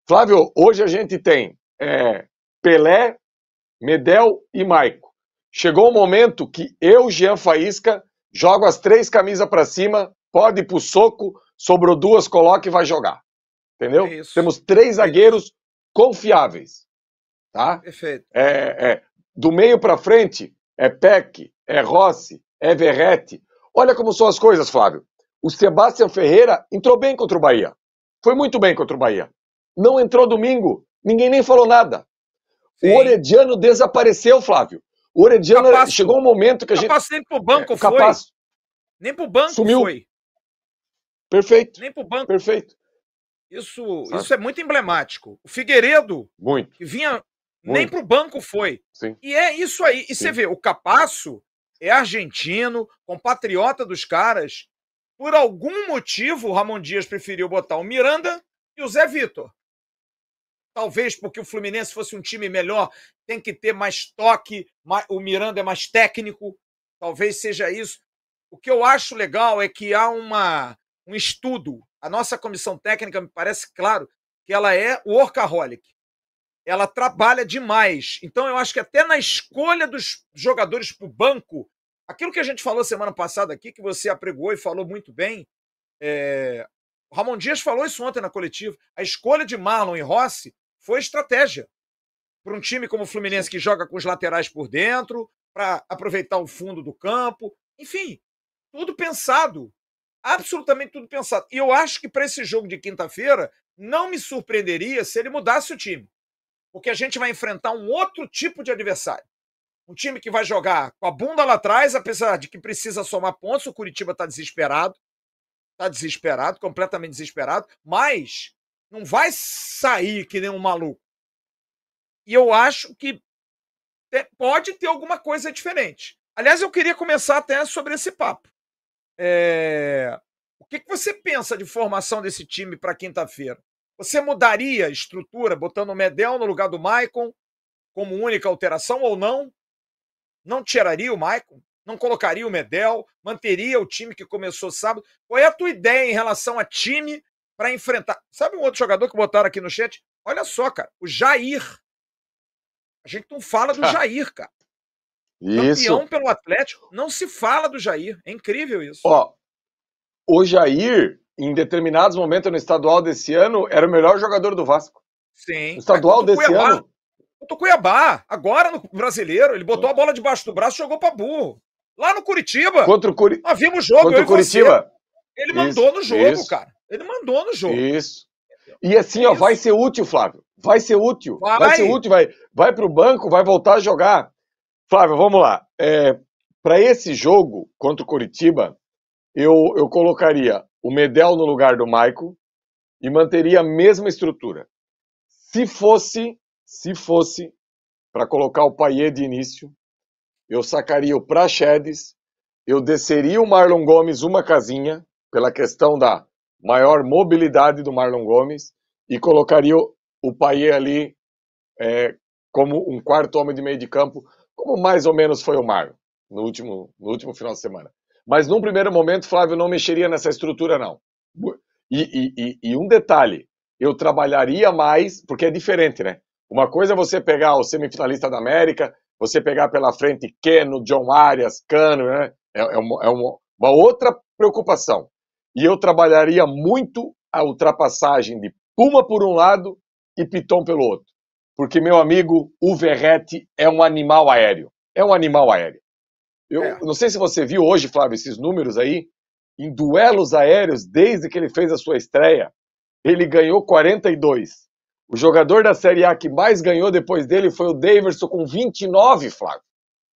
Flávio, hoje a gente tem é, Pelé, Medel e Maico. Chegou o um momento que eu, Jean Faísca, jogo as três camisas para cima, pode ir pro soco, sobrou duas, coloca e vai jogar. Entendeu? É Temos três é zagueiros confiáveis. Tá? Perfeito. É, é, do meio para frente, é Peck, é Rossi, é Verrete. Olha como são as coisas, Flávio. O Sebastião Ferreira entrou bem contra o Bahia. Foi muito bem contra o Bahia. Não entrou domingo. Ninguém nem falou nada. Sim. O Orediano desapareceu, Flávio. O Orediano capaz, chegou um momento que a gente. Capaz nem pro banco é, capaz. foi. Nem pro banco Sumiu. foi. Perfeito. Nem pro banco. Perfeito. Isso, isso é muito emblemático. O Figueiredo, muito. que vinha nem para o banco foi. Sim. E é isso aí. E Sim. você vê, o Capasso é argentino, compatriota dos caras. Por algum motivo, o Ramon Dias preferiu botar o Miranda e o Zé Vitor. Talvez porque o Fluminense fosse um time melhor, tem que ter mais toque, o Miranda é mais técnico. Talvez seja isso. O que eu acho legal é que há uma, um estudo. A nossa comissão técnica me parece claro que ela é workaholic ela trabalha demais. Então eu acho que até na escolha dos jogadores para o banco, aquilo que a gente falou semana passada aqui, que você apregou e falou muito bem, é... Ramon Dias falou isso ontem na coletiva. A escolha de Marlon e Rossi foi estratégia para um time como o Fluminense que joga com os laterais por dentro, para aproveitar o fundo do campo, enfim, tudo pensado. Absolutamente tudo pensado. E eu acho que para esse jogo de quinta-feira, não me surpreenderia se ele mudasse o time porque a gente vai enfrentar um outro tipo de adversário. Um time que vai jogar com a bunda lá atrás, apesar de que precisa somar pontos, o Curitiba está desesperado. Está desesperado, completamente desesperado, mas não vai sair que nem um maluco. E eu acho que pode ter alguma coisa diferente. Aliás, eu queria começar até sobre esse papo. É... O que, que você pensa de formação desse time para quinta-feira? Você mudaria a estrutura, botando o Medel no lugar do Maicon como única alteração ou não? Não tiraria o Maicon? Não colocaria o Medel? Manteria o time que começou sábado? Qual é a tua ideia em relação a time para enfrentar? Sabe um outro jogador que botaram aqui no chat? Olha só, cara, o Jair. A gente não fala do Jair, cara. Isso. Campeão pelo Atlético, não se fala do Jair. É incrível isso. Ó, o Jair, em determinados momentos no estadual desse ano, era o melhor jogador do Vasco. Sim. No estadual desse Cuiabá, ano. O Cuiabá, agora no brasileiro, ele botou a bola debaixo do braço e jogou para burro. Lá no Curitiba. Contra o Curi... Nós vimos o jogo. Contra o Curitiba. Você. Ele mandou isso, no jogo, isso. cara. Ele mandou no jogo. Isso. E assim, isso. ó, vai ser útil, Flávio. Vai ser útil. Vai, vai ser útil, vai, vai pro banco, vai voltar a jogar. Flávio, vamos lá. É, para esse jogo contra o Curitiba, eu, eu colocaria o Medel no lugar do Maico e manteria a mesma estrutura. Se fosse, se fosse para colocar o Paier de início, eu sacaria o Praxedes, eu desceria o Marlon Gomes uma casinha, pela questão da maior mobilidade do Marlon Gomes, e colocaria o, o Paier ali é, como um quarto homem de meio de campo, como mais ou menos foi o Marlon no último, no último final de semana. Mas num primeiro momento, Flávio não mexeria nessa estrutura, não. E, e, e, um detalhe, eu trabalharia mais, porque é diferente, né? Uma coisa é você pegar o semifinalista da América, você pegar pela frente Keno, John Arias, Cano, né? É, é, uma, é uma, uma outra preocupação. E eu trabalharia muito a ultrapassagem de Puma por um lado e Piton pelo outro. Porque, meu amigo, o Verrete é um animal aéreo. É um animal aéreo. Eu é. não sei se você viu hoje, Flávio, esses números aí. Em duelos aéreos, desde que ele fez a sua estreia, ele ganhou 42. O jogador da Série A que mais ganhou depois dele foi o Daverson com 29, Flávio.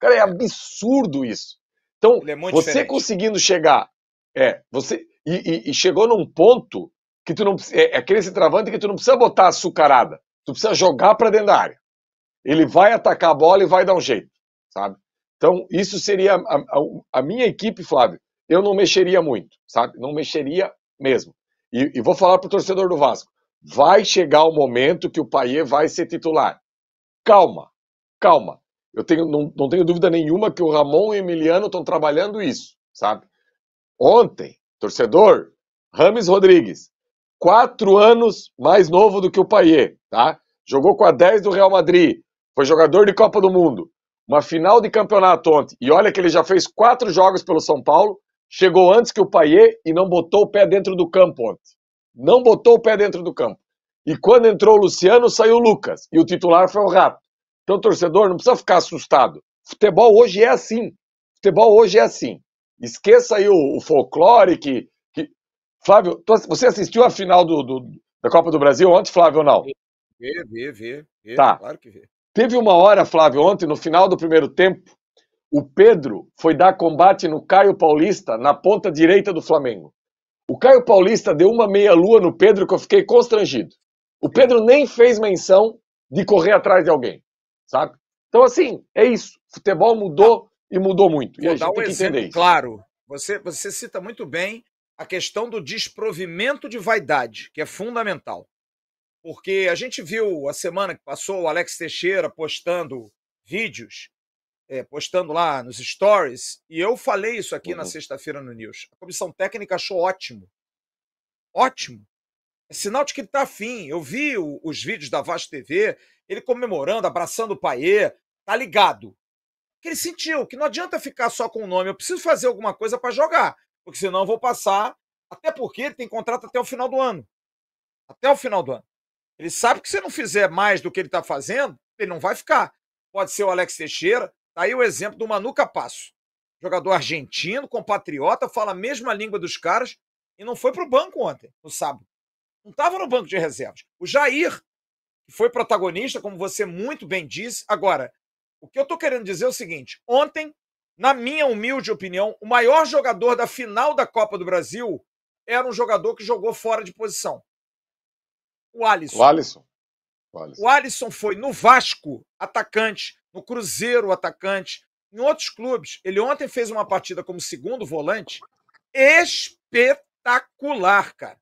Cara, é absurdo isso. Então, é você diferente. conseguindo chegar, é, você e, e, e, chegou num ponto que tu não é, é aquele centroavante que tu não precisa botar açucarada, tu precisa jogar para dentro da área. Ele vai atacar a bola e vai dar um jeito, sabe? Então, isso seria a, a, a, minha equipe, Flávio. Eu não mexeria muito, sabe? Não mexeria mesmo. E, e vou falar para o torcedor do Vasco. Vai chegar o momento que o Paier vai ser titular. Calma, calma. Eu tenho, não, não tenho dúvida nenhuma que o Ramon e o Emiliano estão trabalhando isso, sabe? Ontem, torcedor, Rames Rodrigues, quatro anos mais novo do que o Paier, tá? Jogou com a 10 do Real Madrid, foi jogador de Copa do Mundo, uma final de campeonato ontem, e olha que ele já fez quatro jogos pelo São Paulo, chegou antes que o Paier e não botou o pé dentro do campo ontem. Não botou o pé dentro do campo. E quando entrou o Luciano, saiu o Lucas, e o titular foi o Rato. Então, torcedor, não precisa ficar assustado. Futebol hoje é assim. Futebol hoje é assim. Esqueça aí o, o folclore que, que... Flávio, você assistiu a final do, do, da Copa do Brasil ontem, Flávio, ou não? Vê, vê, vê. vê tá. Claro que vê. Teve uma hora, Flávio, ontem, no final do primeiro tempo, o Pedro foi dar combate no Caio Paulista, na ponta direita do Flamengo. O Caio Paulista deu uma meia-lua no Pedro que eu fiquei constrangido. O Pedro nem fez menção de correr atrás de alguém, sabe? Então, assim, é isso. Futebol mudou e mudou muito. Vou e dar um exemplo claro. Você, você cita muito bem a questão do desprovimento de vaidade, que é fundamental. Porque a gente viu a semana que passou o Alex Teixeira postando vídeos, é, postando lá nos stories, e eu falei isso aqui uhum. na sexta-feira no News. A comissão técnica achou ótimo. Ótimo. É sinal de que ele está afim. Eu vi o, os vídeos da Vasco TV, ele comemorando, abraçando o Paê, tá ligado. Ele sentiu que não adianta ficar só com o nome, eu preciso fazer alguma coisa para jogar, porque senão eu vou passar. Até porque ele tem contrato até o final do ano. Até o final do ano. Ele sabe que se não fizer mais do que ele está fazendo, ele não vai ficar. Pode ser o Alex Teixeira. Tá aí o exemplo do Manu Capasso. Jogador argentino, compatriota, fala a mesma língua dos caras e não foi para o banco ontem, no sábado. Não estava no banco de reservas. O Jair, que foi protagonista, como você muito bem disse. Agora, O que eu tô querendo dizer é o seguinte: ontem, na minha humilde opinião, o maior jogador da final da Copa do Brasil era um jogador que jogou fora de posição. O Alisson. O Alisson. O Alisson, o Alisson foi no Vasco, atacante, no Cruzeiro, atacante, em outros clubes. Ele ontem fez uma partida como segundo volante espetacular, cara.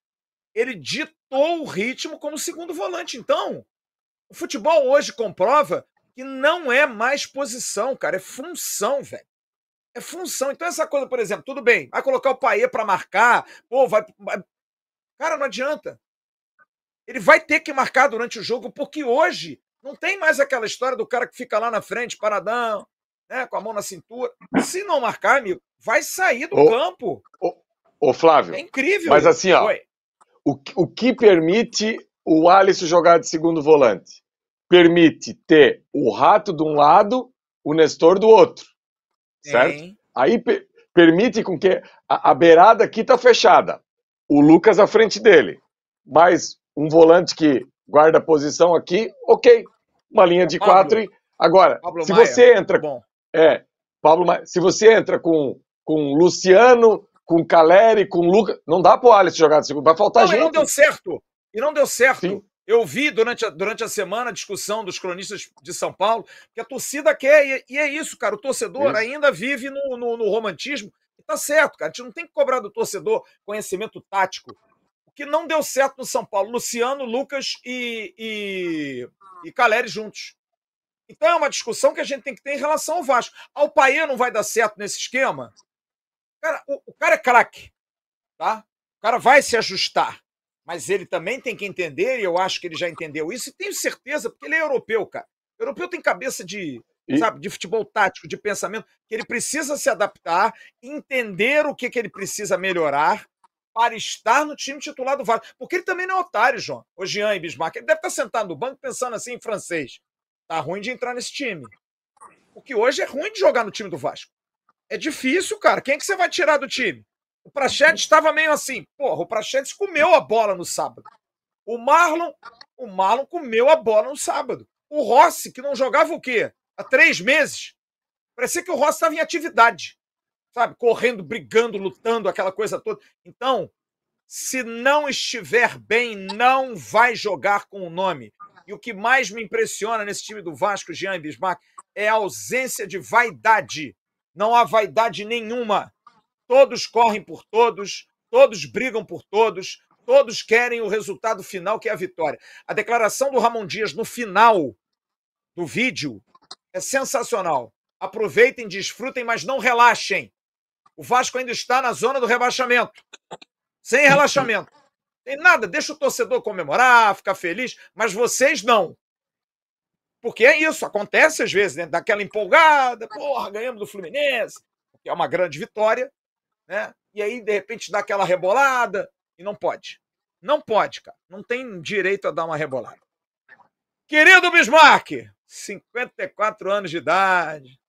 Ele ditou o ritmo como segundo volante. Então, o futebol hoje comprova que não é mais posição, cara, é função, velho. É função. Então, essa coisa, por exemplo, tudo bem, vai colocar o Paê para marcar, pô, vai, vai. Cara, não adianta. Ele vai ter que marcar durante o jogo, porque hoje não tem mais aquela história do cara que fica lá na frente, paradão, né, com a mão na cintura. Se não marcar, amigo, vai sair do ô, campo. Ô, ô, Flávio. É incrível. Mas assim, ó, o, o que permite o Alisson jogar de segundo volante? Permite ter o Rato de um lado, o Nestor do outro. Certo? Aí per permite com que a, a beirada aqui tá fechada. O Lucas à frente dele. Mas um volante que guarda a posição aqui, ok. Uma linha de Pablo. quatro. E... Agora, Pablo se Maia. você entra. Bom. É, Pablo Maia. Se você entra com, com Luciano, com Caleri, com Lucas. Não dá pro Alisson jogar de segundo. Vai faltar não, gente. E não deu certo. E não deu certo. Sim. Eu vi durante a, durante a semana a discussão dos cronistas de São Paulo que a torcida quer, e, e é isso, cara. O torcedor isso. ainda vive no, no, no romantismo. E tá certo, cara. A gente não tem que cobrar do torcedor conhecimento tático que não deu certo no São Paulo. Luciano, Lucas e, e, e Caleri juntos. Então é uma discussão que a gente tem que ter em relação ao Vasco. Ao Paê não vai dar certo nesse esquema. Cara, o, o cara é craque. Tá? O cara vai se ajustar. Mas ele também tem que entender, e eu acho que ele já entendeu isso, e tenho certeza, porque ele é europeu, cara. O europeu tem cabeça de, e... sabe, de futebol tático, de pensamento, que ele precisa se adaptar, entender o que, que ele precisa melhorar para estar no time titular do Vasco. Porque ele também não é otário, João. O Jean e Bismarck. Ele deve estar sentado no banco pensando assim em francês. Tá ruim de entrar nesse time. Porque hoje é ruim de jogar no time do Vasco. É difícil, cara. Quem é que você vai tirar do time? O Prachetes estava meio assim. Porra, o Prachetes comeu a bola no sábado. O Marlon, o Marlon comeu a bola no sábado. O Rossi, que não jogava o quê? Há três meses. Parecia que o Rossi estava em atividade sabe, correndo, brigando, lutando, aquela coisa toda. Então, se não estiver bem, não vai jogar com o nome. E o que mais me impressiona nesse time do Vasco, Jean e Bismarck, é a ausência de vaidade. Não há vaidade nenhuma. Todos correm por todos, todos brigam por todos, todos querem o resultado final, que é a vitória. A declaração do Ramon Dias no final do vídeo é sensacional. Aproveitem, desfrutem, mas não relaxem. O Vasco ainda está na zona do rebaixamento. Sem relaxamento. Tem nada, deixa o torcedor comemorar, ficar feliz, mas vocês não. Porque é isso, acontece às vezes, né? Daquela empolgada, porra, ganhamos do Fluminense, que é uma grande vitória, né? E aí, de repente, dá aquela rebolada e não pode. Não pode, cara. Não tem direito a dar uma rebolada. Querido Bismarck, 54 anos de idade.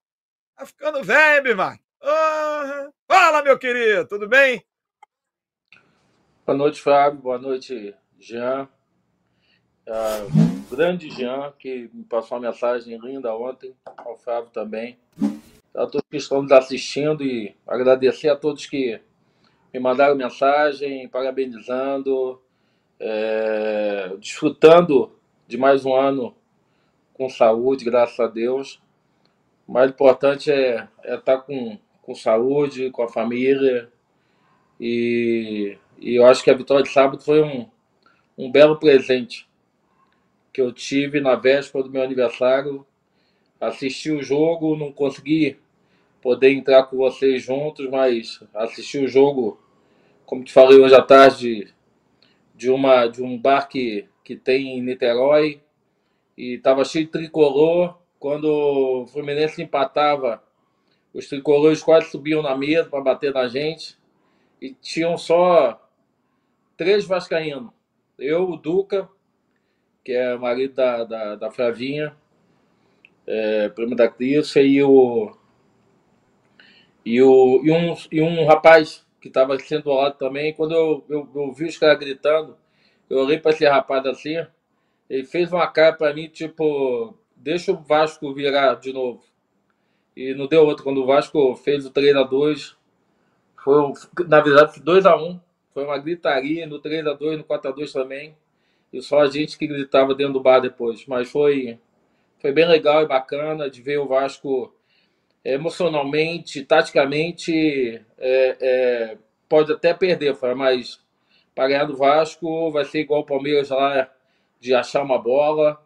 Tá ficando velho, Bismarck. Ah, fala, meu querido, tudo bem? Boa noite, Fábio. Boa noite, Jean. Uh, grande Jean, que me passou uma mensagem linda ontem, ao Fábio também. A todos que estão nos assistindo e agradecer a todos que me mandaram mensagem, parabenizando, é, desfrutando de mais um ano com saúde, graças a Deus. O mais importante é, é estar com com saúde, com a família. E, e eu acho que a vitória de sábado foi um, um belo presente que eu tive na véspera do meu aniversário. Assisti o jogo, não consegui poder entrar com vocês juntos, mas assisti o jogo, como te falei hoje à tarde, de, uma, de um bar que, que tem em Niterói. E estava cheio de tricolor. Quando o Fluminense empatava os tricolores quase subiam na mesa para bater na gente. E tinham só três vascaínos. Eu, o Duca, que é marido da, da, da Flavinha, é, primo da Crícia, e o, e, o, e, um, e um rapaz que estava sendo ao lado também. Quando eu, eu, eu vi os caras gritando, eu olhei para esse rapaz assim, ele fez uma cara para mim, tipo, deixa o Vasco virar de novo. E não deu outro. Quando o Vasco fez o 3 a 2 foi, na verdade, 2 a 1 Foi uma gritaria no 3 a 2 no 4 a 2 também. E só a gente que gritava dentro do bar depois. Mas foi, foi bem legal e bacana de ver o Vasco emocionalmente, taticamente, é, é, pode até perder, mas para ganhar do Vasco vai ser igual o Palmeiras lá de achar uma bola.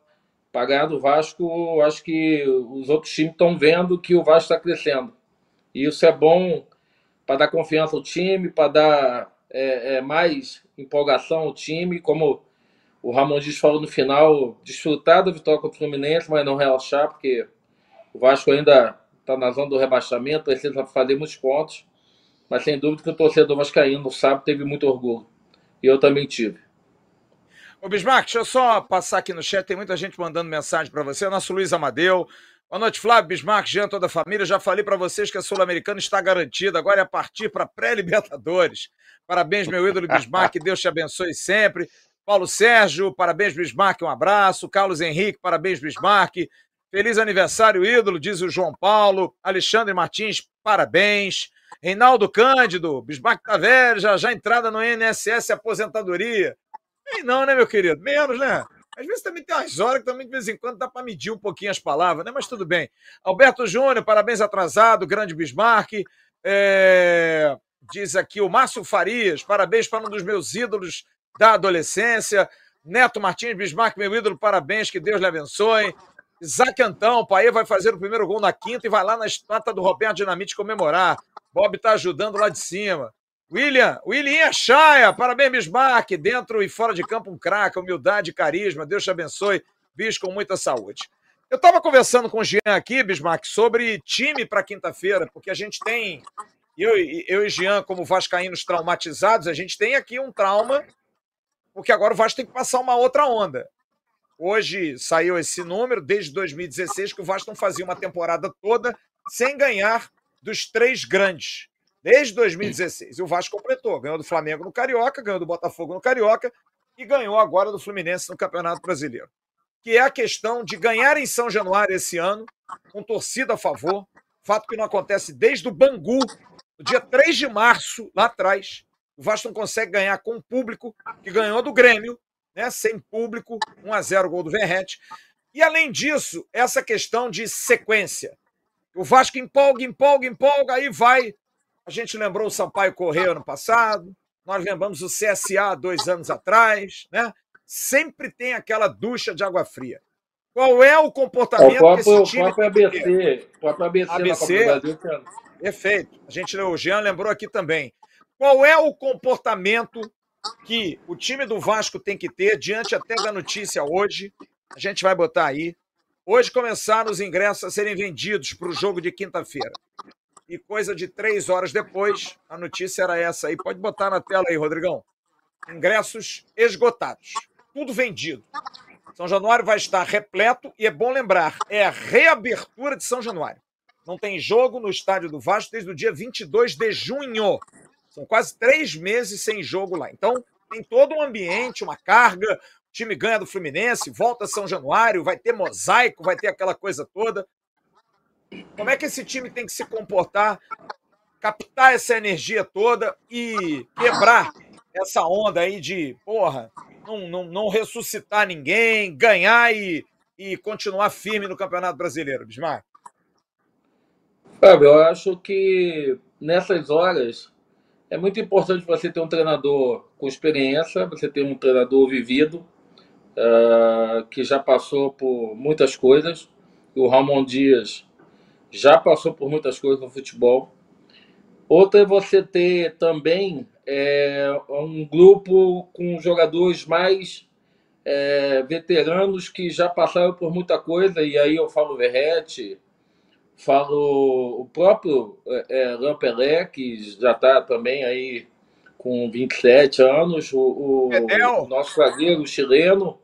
Para ganhar do Vasco, acho que os outros times estão vendo que o Vasco está crescendo. E isso é bom para dar confiança ao time, para dar é, é, mais empolgação ao time, como o Ramon Dias falou no final, desfrutar da vitória contra o Fluminense, mas não relaxar, porque o Vasco ainda está na zona do rebaixamento, precisa fazer muitos pontos, mas sem dúvida que o torcedor vascaíno no sábado teve muito orgulho. E eu também tive. Ô Bismarck, deixa eu só passar aqui no chat, tem muita gente mandando mensagem para você. Nosso Luiz Amadeu. Boa noite, Flávio, Bismarck, Jean, toda a família. Já falei para vocês que a Sul-Americana está garantida. Agora é partir para pré-Libertadores. Parabéns, meu ídolo Bismarck, Deus te abençoe sempre. Paulo Sérgio, parabéns, Bismarck, um abraço. Carlos Henrique, parabéns, Bismarck. Feliz aniversário, ídolo, diz o João Paulo. Alexandre Martins, parabéns. Reinaldo Cândido, Bismarck tá velho, já, já entrada no INSS aposentadoria. E não, né, meu querido? Menos, né? Às vezes também tem umas horas que também de vez em quando dá para medir um pouquinho as palavras, né? Mas tudo bem. Alberto Júnior, parabéns atrasado, grande Bismarck. É... Diz aqui o Márcio Farias, parabéns para um dos meus ídolos da adolescência. Neto Martins Bismarck, meu ídolo, parabéns, que Deus lhe abençoe. Isaac Antão, o Paê vai fazer o primeiro gol na quinta e vai lá na estátua do Roberto Dinamite comemorar. Bob está ajudando lá de cima. William, William Chaia, parabéns, Bismarck. Dentro e fora de campo, um craque, humildade carisma. Deus te abençoe. Bicho com muita saúde. Eu estava conversando com o Jean aqui, Bismarck, sobre time para quinta-feira, porque a gente tem, eu, eu e Jean, como vascaínos traumatizados, a gente tem aqui um trauma, porque agora o Vasco tem que passar uma outra onda. Hoje saiu esse número, desde 2016, que o Vasco não fazia uma temporada toda sem ganhar dos três grandes. Desde 2016. E o Vasco completou. Ganhou do Flamengo no Carioca, ganhou do Botafogo no Carioca e ganhou agora do Fluminense no Campeonato Brasileiro. Que é a questão de ganhar em São Januário esse ano, com torcida a favor. Fato que não acontece desde o Bangu, no dia 3 de março, lá atrás. O Vasco não consegue ganhar com o público que ganhou do Grêmio né, sem público, 1 a 0 gol do Verrete. E além disso, essa questão de sequência. O Vasco empolga, empolga, empolga, aí vai. A gente lembrou o Sampaio Correia ano passado, nós lembramos o CSA dois anos atrás, né? Sempre tem aquela ducha de água fria. Qual é o comportamento o próprio, que esse time o próprio ABC, o próprio ABC, ABC na Copa do Brasil. Perfeito. A gente, o Jean lembrou aqui também. Qual é o comportamento que o time do Vasco tem que ter, diante até da notícia hoje, a gente vai botar aí. Hoje começaram os ingressos a serem vendidos para o jogo de quinta-feira. E coisa de três horas depois, a notícia era essa aí. Pode botar na tela aí, Rodrigão. Ingressos esgotados. Tudo vendido. São Januário vai estar repleto e é bom lembrar, é a reabertura de São Januário. Não tem jogo no estádio do Vasco desde o dia 22 de junho. São quase três meses sem jogo lá. Então, tem todo um ambiente, uma carga. O time ganha do Fluminense, volta a São Januário, vai ter mosaico, vai ter aquela coisa toda. Como é que esse time tem que se comportar, captar essa energia toda e quebrar essa onda aí de, porra, não, não, não ressuscitar ninguém, ganhar e, e continuar firme no Campeonato Brasileiro, Bismarck? Fábio, eu acho que nessas horas é muito importante você ter um treinador com experiência, você ter um treinador vivido, uh, que já passou por muitas coisas. O Ramon Dias já passou por muitas coisas no futebol. Outra é você ter também é, um grupo com jogadores mais é, veteranos que já passaram por muita coisa, e aí eu falo Verrete, Falo o próprio é, Lampelé, que já está também aí com 27 anos, o, o, o nosso zagueiro chileno,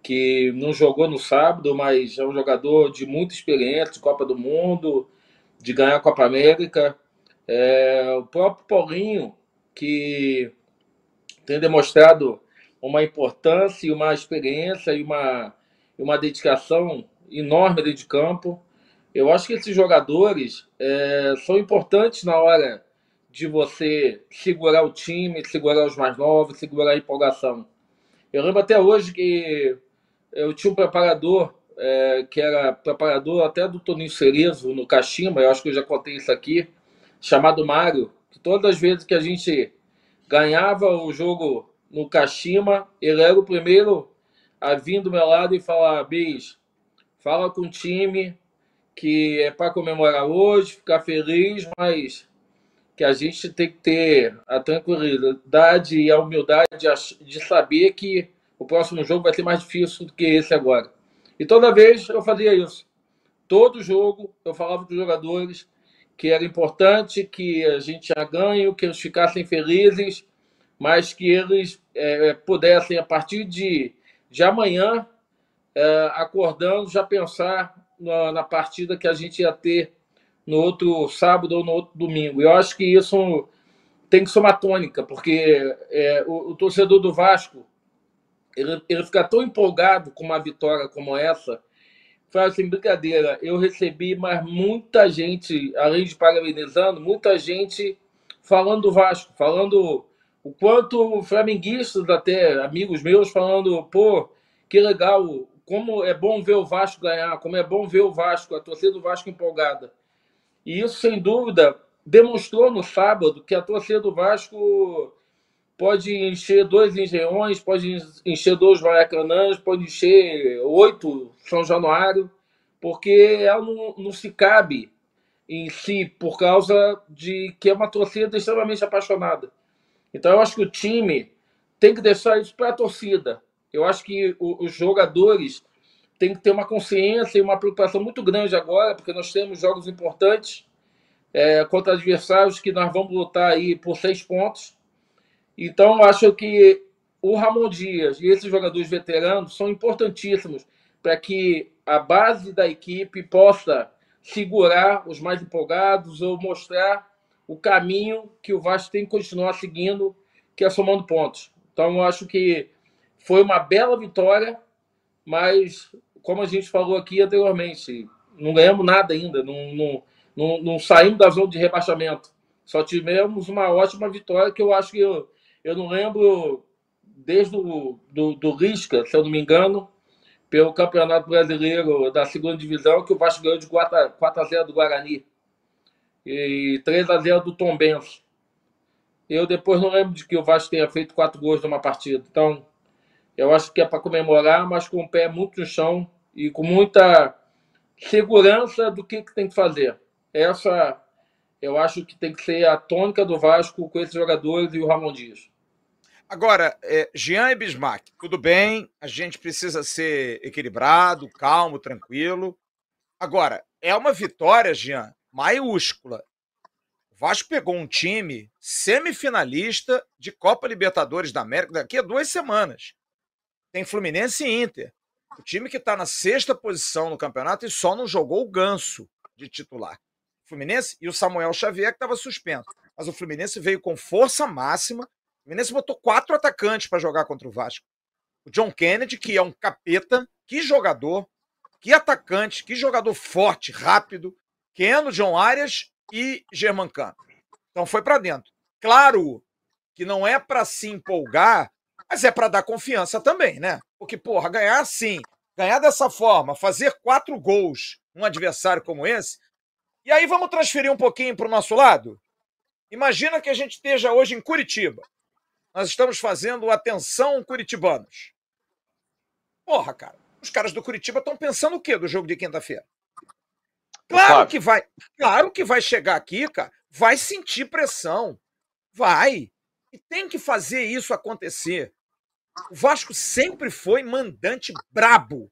que não jogou no sábado, mas é um jogador de muita experiência, de Copa do Mundo, de ganhar a Copa América. É, o próprio Paulinho, que tem demonstrado uma importância e uma experiência e uma, uma dedicação enorme dentro de campo. Eu acho que esses jogadores é, são importantes na hora de você segurar o time, segurar os mais novos, segurar a empolgação. Eu lembro até hoje que eu tinha um preparador é, que era preparador até do Toninho Cerezo no Kashima, eu acho que eu já contei isso aqui, chamado Mário, que todas as vezes que a gente ganhava o jogo no Kashima, ele era o primeiro a vir do meu lado e falar, Bis, fala com o time que é para comemorar hoje, ficar feliz, mas que a gente tem que ter a tranquilidade e a humildade de saber que o próximo jogo vai ser mais difícil do que esse agora. E toda vez eu fazia isso. Todo jogo eu falava para os jogadores que era importante que a gente tinha ganho, que eles ficassem felizes, mas que eles é, pudessem, a partir de, de amanhã, é, acordando, já pensar na, na, partida que a gente ia ter no outro sábado ou no outro domingo. Eu acho que isso tem que ser uma tônica, porque é, o, o torcedor do Vasco ele, ele fica tão empolgado com uma vitória como essa. Foi assim, brincadeira. Eu recebi, mas muita gente, além de parabenizando, muita gente falando do Vasco, falando o quanto flamenguistas, até amigos meus, falando, pô, que legal, como é bom ver o Vasco ganhar, como é bom ver o Vasco, a torcida do Vasco empolgada. E isso, sem dúvida, demonstrou no sábado que a torcida do Vasco pode encher dois engenhões, pode encher dois maracanãs, pode encher oito São Januário, porque ela não, não se cabe em si por causa de que é uma torcida extremamente apaixonada. Então eu acho que o time tem que deixar isso para a torcida. Eu acho que os jogadores têm que ter uma consciência e uma preocupação muito grande agora, porque nós temos jogos importantes é, contra adversários que nós vamos lutar aí por seis pontos. Então, acho que o Ramon Dias e esses jogadores veteranos são importantíssimos para que a base da equipe possa segurar os mais empolgados ou mostrar o caminho que o Vasco tem que continuar seguindo, que é somando pontos. Então, acho que foi uma bela vitória, mas, como a gente falou aqui anteriormente, não ganhamos nada ainda, não, não, não, não saímos da zona de rebaixamento. Só tivemos uma ótima vitória que eu acho que eu, eu não lembro desde o do, do Risca, se eu não me engano, pelo Campeonato Brasileiro da segunda divisão, que o Vasco ganhou de 4 a, 4 a 0 do Guarani e 3 a 0 do Tom Benz. Eu depois não lembro de que o Vasco tenha feito quatro gols numa partida. Então, eu acho que é para comemorar, mas com o pé muito no chão e com muita segurança do que, que tem que fazer. Essa, eu acho que tem que ser a tônica do Vasco com esses jogadores e o Ramon Dias. Agora, é, Jean e Bismarck, tudo bem, a gente precisa ser equilibrado, calmo, tranquilo. Agora, é uma vitória, Jean, maiúscula. O Vasco pegou um time semifinalista de Copa Libertadores da América daqui a duas semanas. Tem Fluminense e Inter. O time que está na sexta posição no campeonato e só não jogou o ganso de titular. Fluminense e o Samuel Xavier, que estava suspenso. Mas o Fluminense veio com força máxima o Fluminense botou quatro atacantes para jogar contra o Vasco. O John Kennedy, que é um capeta, que jogador, que atacante, que jogador forte, rápido. Keno, John Arias e Germancano. Então foi para dentro. Claro que não é para se empolgar, mas é para dar confiança também, né? Porque, porra, ganhar assim, ganhar dessa forma, fazer quatro gols um adversário como esse. E aí vamos transferir um pouquinho para o nosso lado? Imagina que a gente esteja hoje em Curitiba nós estamos fazendo Atenção Curitibanos. Porra, cara. Os caras do Curitiba estão pensando o quê do jogo de quinta-feira? Claro que vai. Claro que vai chegar aqui, cara. Vai sentir pressão. Vai. E tem que fazer isso acontecer. O Vasco sempre foi mandante brabo.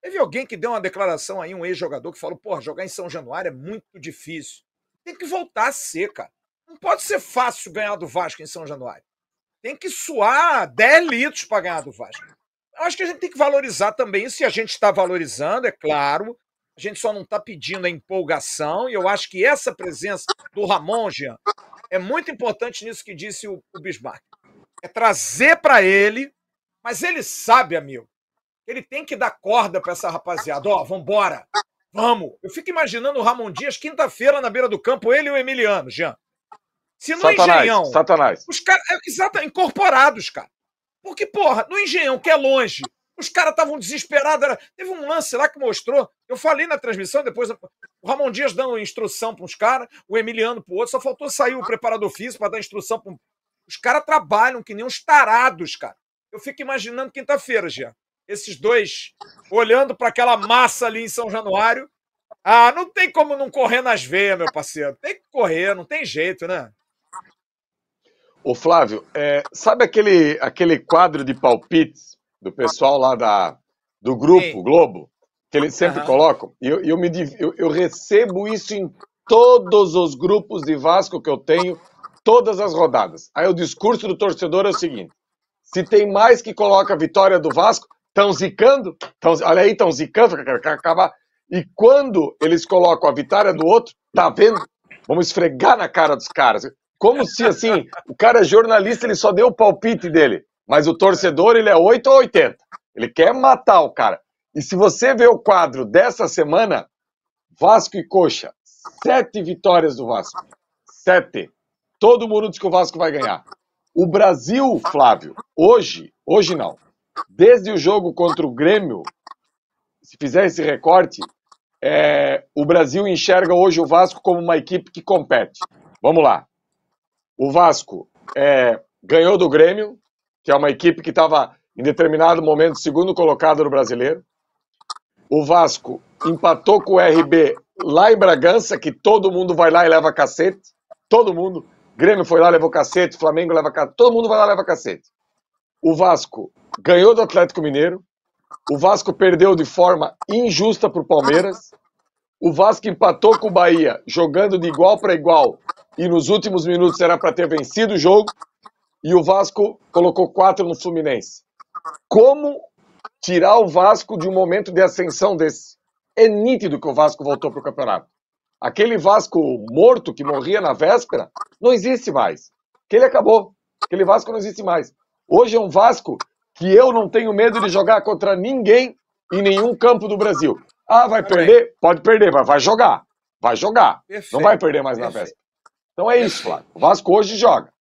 Teve alguém que deu uma declaração aí, um ex-jogador, que falou: porra, jogar em São Januário é muito difícil. Tem que voltar a ser, cara. Não pode ser fácil ganhar do Vasco em São Januário tem que suar 10 litros para ganhar do Vasco. Eu acho que a gente tem que valorizar também isso, e a gente está valorizando, é claro. A gente só não está pedindo a empolgação, e eu acho que essa presença do Ramon, Jean, é muito importante nisso que disse o, o Bismarck. É trazer para ele, mas ele sabe, amigo, ele tem que dar corda para essa rapaziada. Ó, vambora, vamos. Eu fico imaginando o Ramon Dias, quinta-feira, na beira do campo, ele e o Emiliano, Jean. Se no Satanás, Engenhão. Satanás. Os caras. É, exato, incorporados, cara. Porque, porra, no Engenhão, que é longe, os caras estavam desesperados. Era... Teve um lance lá que mostrou. Eu falei na transmissão, depois o Ramon Dias dando instrução para uns caras, o Emiliano para o outro. Só faltou sair o preparador físico para dar instrução para Os caras trabalham que nem uns tarados, cara. Eu fico imaginando quinta-feira, já. Esses dois olhando para aquela massa ali em São Januário. Ah, não tem como não correr nas veias, meu parceiro. Tem que correr, não tem jeito, né? Ô Flávio, é, sabe aquele, aquele quadro de palpites do pessoal lá da, do grupo Sim. Globo, que eles sempre uhum. colocam? E eu, eu, me, eu, eu recebo isso em todos os grupos de Vasco que eu tenho, todas as rodadas. Aí o discurso do torcedor é o seguinte: se tem mais que coloca a vitória do Vasco, estão zicando, tão, olha aí, estão zicando, acabar. E quando eles colocam a vitória do outro, tá vendo? Vamos esfregar na cara dos caras. Como se, assim, o cara é jornalista, ele só deu o palpite dele. Mas o torcedor, ele é 8 ou 80. Ele quer matar o cara. E se você vê o quadro dessa semana, Vasco e Coxa, sete vitórias do Vasco. Sete. Todo mundo diz que o Vasco vai ganhar. O Brasil, Flávio, hoje, hoje não. Desde o jogo contra o Grêmio, se fizer esse recorte, é, o Brasil enxerga hoje o Vasco como uma equipe que compete. Vamos lá. O Vasco é, ganhou do Grêmio, que é uma equipe que estava em determinado momento segundo colocado no brasileiro. O Vasco empatou com o RB lá em Bragança, que todo mundo vai lá e leva cacete. Todo mundo. Grêmio foi lá, levou cacete, Flamengo leva cacete, todo mundo vai lá leva cacete. O Vasco ganhou do Atlético Mineiro. O Vasco perdeu de forma injusta para o Palmeiras. O Vasco empatou com o Bahia, jogando de igual para igual e nos últimos minutos era para ter vencido o jogo, e o Vasco colocou quatro no Fluminense. Como tirar o Vasco de um momento de ascensão desse? É nítido que o Vasco voltou para o campeonato. Aquele Vasco morto que morria na véspera não existe mais. Aquele acabou. Aquele Vasco não existe mais. Hoje é um Vasco que eu não tenho medo de jogar contra ninguém em nenhum campo do Brasil. Ah, vai perder? Pode perder, mas vai jogar. Vai jogar. Perfeito, não vai perder mais perfeito. na véspera. Então é isso, Flávio. O Vasco hoje joga.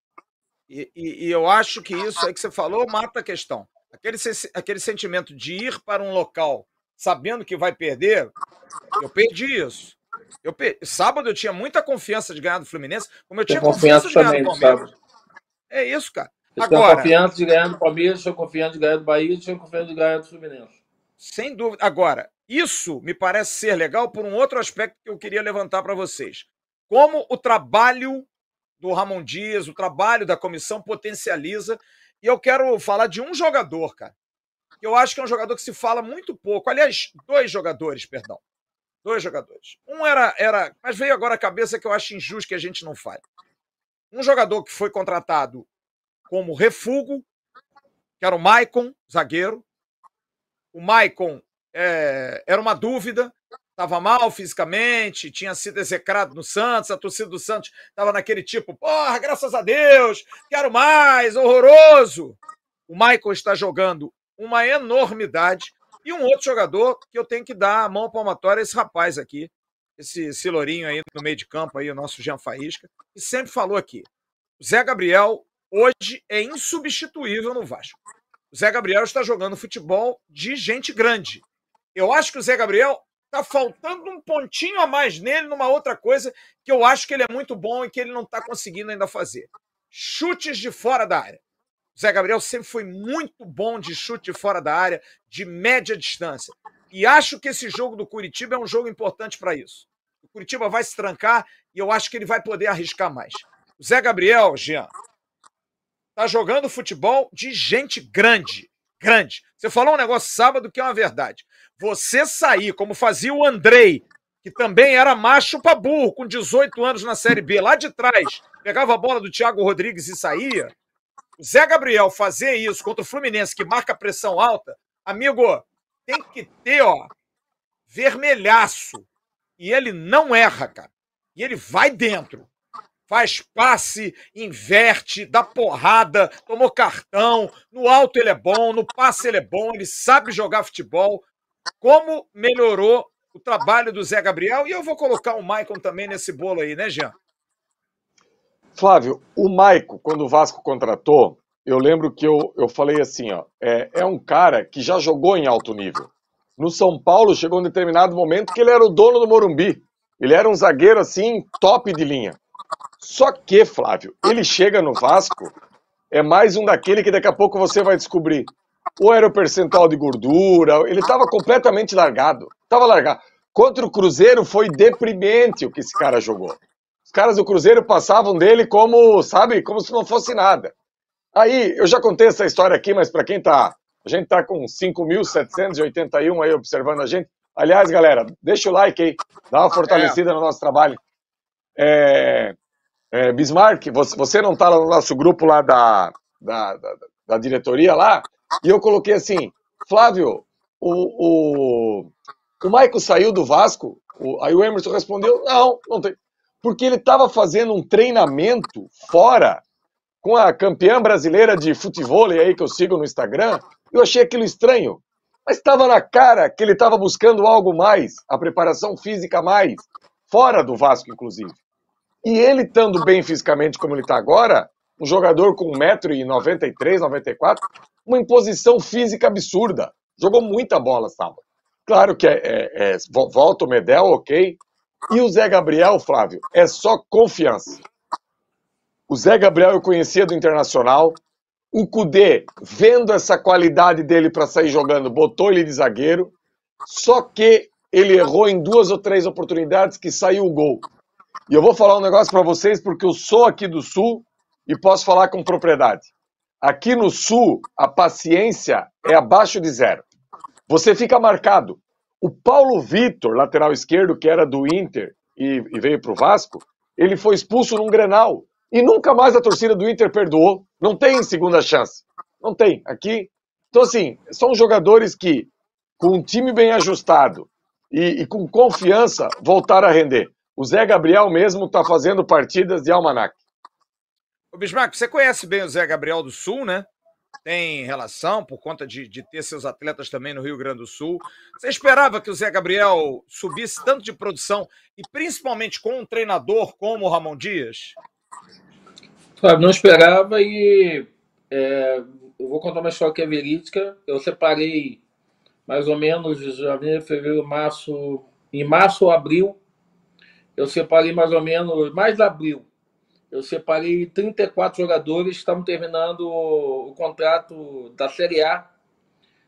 E, e, e, eu acho que isso aí que você falou mata a questão. Aquele, aquele sentimento de ir para um local sabendo que vai perder, eu perdi isso. Eu Sábado eu tinha muita confiança de ganhar do Fluminense, como eu tinha confiança, de ganhar do Palmeiras. É isso, cara. Eu Agora, confiança de ganhar do Palmeiras, tinha confiança de ganhar do Bahia, tinha confiança de ganhar do Fluminense. Sem dúvida. Agora, isso me parece ser legal por um outro aspecto que eu queria levantar para vocês como o trabalho do Ramon Dias, o trabalho da comissão potencializa. E eu quero falar de um jogador, cara. Eu acho que é um jogador que se fala muito pouco. Aliás, dois jogadores, perdão. Dois jogadores. Um era, era. Mas veio agora a cabeça que eu acho injusto que a gente não fale. Um jogador que foi contratado como refugo, que era o Maicon, zagueiro. O Maicon é, era uma dúvida estava mal fisicamente, tinha sido execrado no Santos, a torcida do Santos estava naquele tipo, porra, graças a Deus, quero mais, horroroso. O Michael está jogando uma enormidade. E um outro jogador que eu tenho que dar a mão palmatória a esse rapaz aqui, esse Cilourinho aí no meio de campo, aí, o nosso Jean Faísca, que sempre falou aqui. O Zé Gabriel hoje é insubstituível no Vasco. O Zé Gabriel está jogando futebol de gente grande. Eu acho que o Zé Gabriel Tá faltando um pontinho a mais nele numa outra coisa que eu acho que ele é muito bom e que ele não está conseguindo ainda fazer. Chutes de fora da área. Zé Gabriel sempre foi muito bom de chute fora da área, de média distância. E acho que esse jogo do Curitiba é um jogo importante para isso. O Curitiba vai se trancar e eu acho que ele vai poder arriscar mais. O Zé Gabriel, Jean, tá jogando futebol de gente grande. Grande. Você falou um negócio sábado que é uma verdade. Você sair, como fazia o Andrei, que também era macho pra burro, com 18 anos na Série B, lá de trás, pegava a bola do Thiago Rodrigues e saía. Zé Gabriel fazer isso contra o Fluminense, que marca pressão alta, amigo, tem que ter, ó, vermelhaço. E ele não erra, cara. E ele vai dentro. faz passe, inverte, dá porrada, tomou cartão, no alto ele é bom, no passe ele é bom, ele sabe jogar futebol. Como melhorou o trabalho do Zé Gabriel? E eu vou colocar o Maicon também nesse bolo aí, né, Jean? Flávio, o Maicon, quando o Vasco contratou, eu lembro que eu, eu falei assim, ó, é, é um cara que já jogou em alto nível. No São Paulo chegou um determinado momento que ele era o dono do Morumbi. Ele era um zagueiro assim, top de linha. Só que, Flávio, ele chega no Vasco, é mais um daquele que daqui a pouco você vai descobrir. Ou era o percentual de gordura, ele estava completamente largado. Estava largado. Contra o Cruzeiro foi deprimente o que esse cara jogou. Os caras do Cruzeiro passavam dele como, sabe, como se não fosse nada. Aí, eu já contei essa história aqui, mas para quem tá. A gente tá com 5.781 aí observando a gente. Aliás, galera, deixa o like aí, dá uma fortalecida no nosso trabalho. É, é, Bismarck, você, você não tá no nosso grupo lá da, da, da, da, diretoria lá, e eu coloquei assim, Flávio, o, o, o Maico saiu do Vasco? O, aí o Emerson respondeu, não, não tem. Porque ele estava fazendo um treinamento fora com a campeã brasileira de futebol aí que eu sigo no Instagram, eu achei aquilo estranho. Mas estava na cara que ele estava buscando algo mais, a preparação física mais, fora do Vasco, inclusive. E ele estando bem fisicamente como ele está agora, um jogador com 1,93m, 94 uma imposição física absurda. Jogou muita bola sábado. Claro que é, é, é, volta o Medel, ok. E o Zé Gabriel, Flávio, é só confiança. O Zé Gabriel eu conhecia do Internacional. O Cudê, vendo essa qualidade dele para sair jogando, botou ele de zagueiro. Só que ele errou em duas ou três oportunidades que saiu o gol. E eu vou falar um negócio para vocês porque eu sou aqui do Sul e posso falar com propriedade. Aqui no Sul, a paciência é abaixo de zero. Você fica marcado. O Paulo Vitor, lateral esquerdo, que era do Inter e, e veio para o Vasco, ele foi expulso num Grenal. E nunca mais a torcida do Inter perdoou. Não tem segunda chance. Não tem. Aqui. Então, assim, são jogadores que, com um time bem ajustado e, e com confiança, voltaram a render. O Zé Gabriel mesmo está fazendo partidas de almanac. Ô Bismarck, você conhece bem o Zé Gabriel do Sul, né? Tem relação por conta de, de ter seus atletas também no Rio Grande do Sul. Você esperava que o Zé Gabriel subisse tanto de produção e principalmente com um treinador como o Ramon Dias? Fábio, não esperava e é, eu vou contar uma história que é verídica. Eu separei mais ou menos janeiro, fevereiro, março, em março ou abril, eu separei mais ou menos, mais abril, eu separei 34 jogadores que estavam terminando o contrato da Série A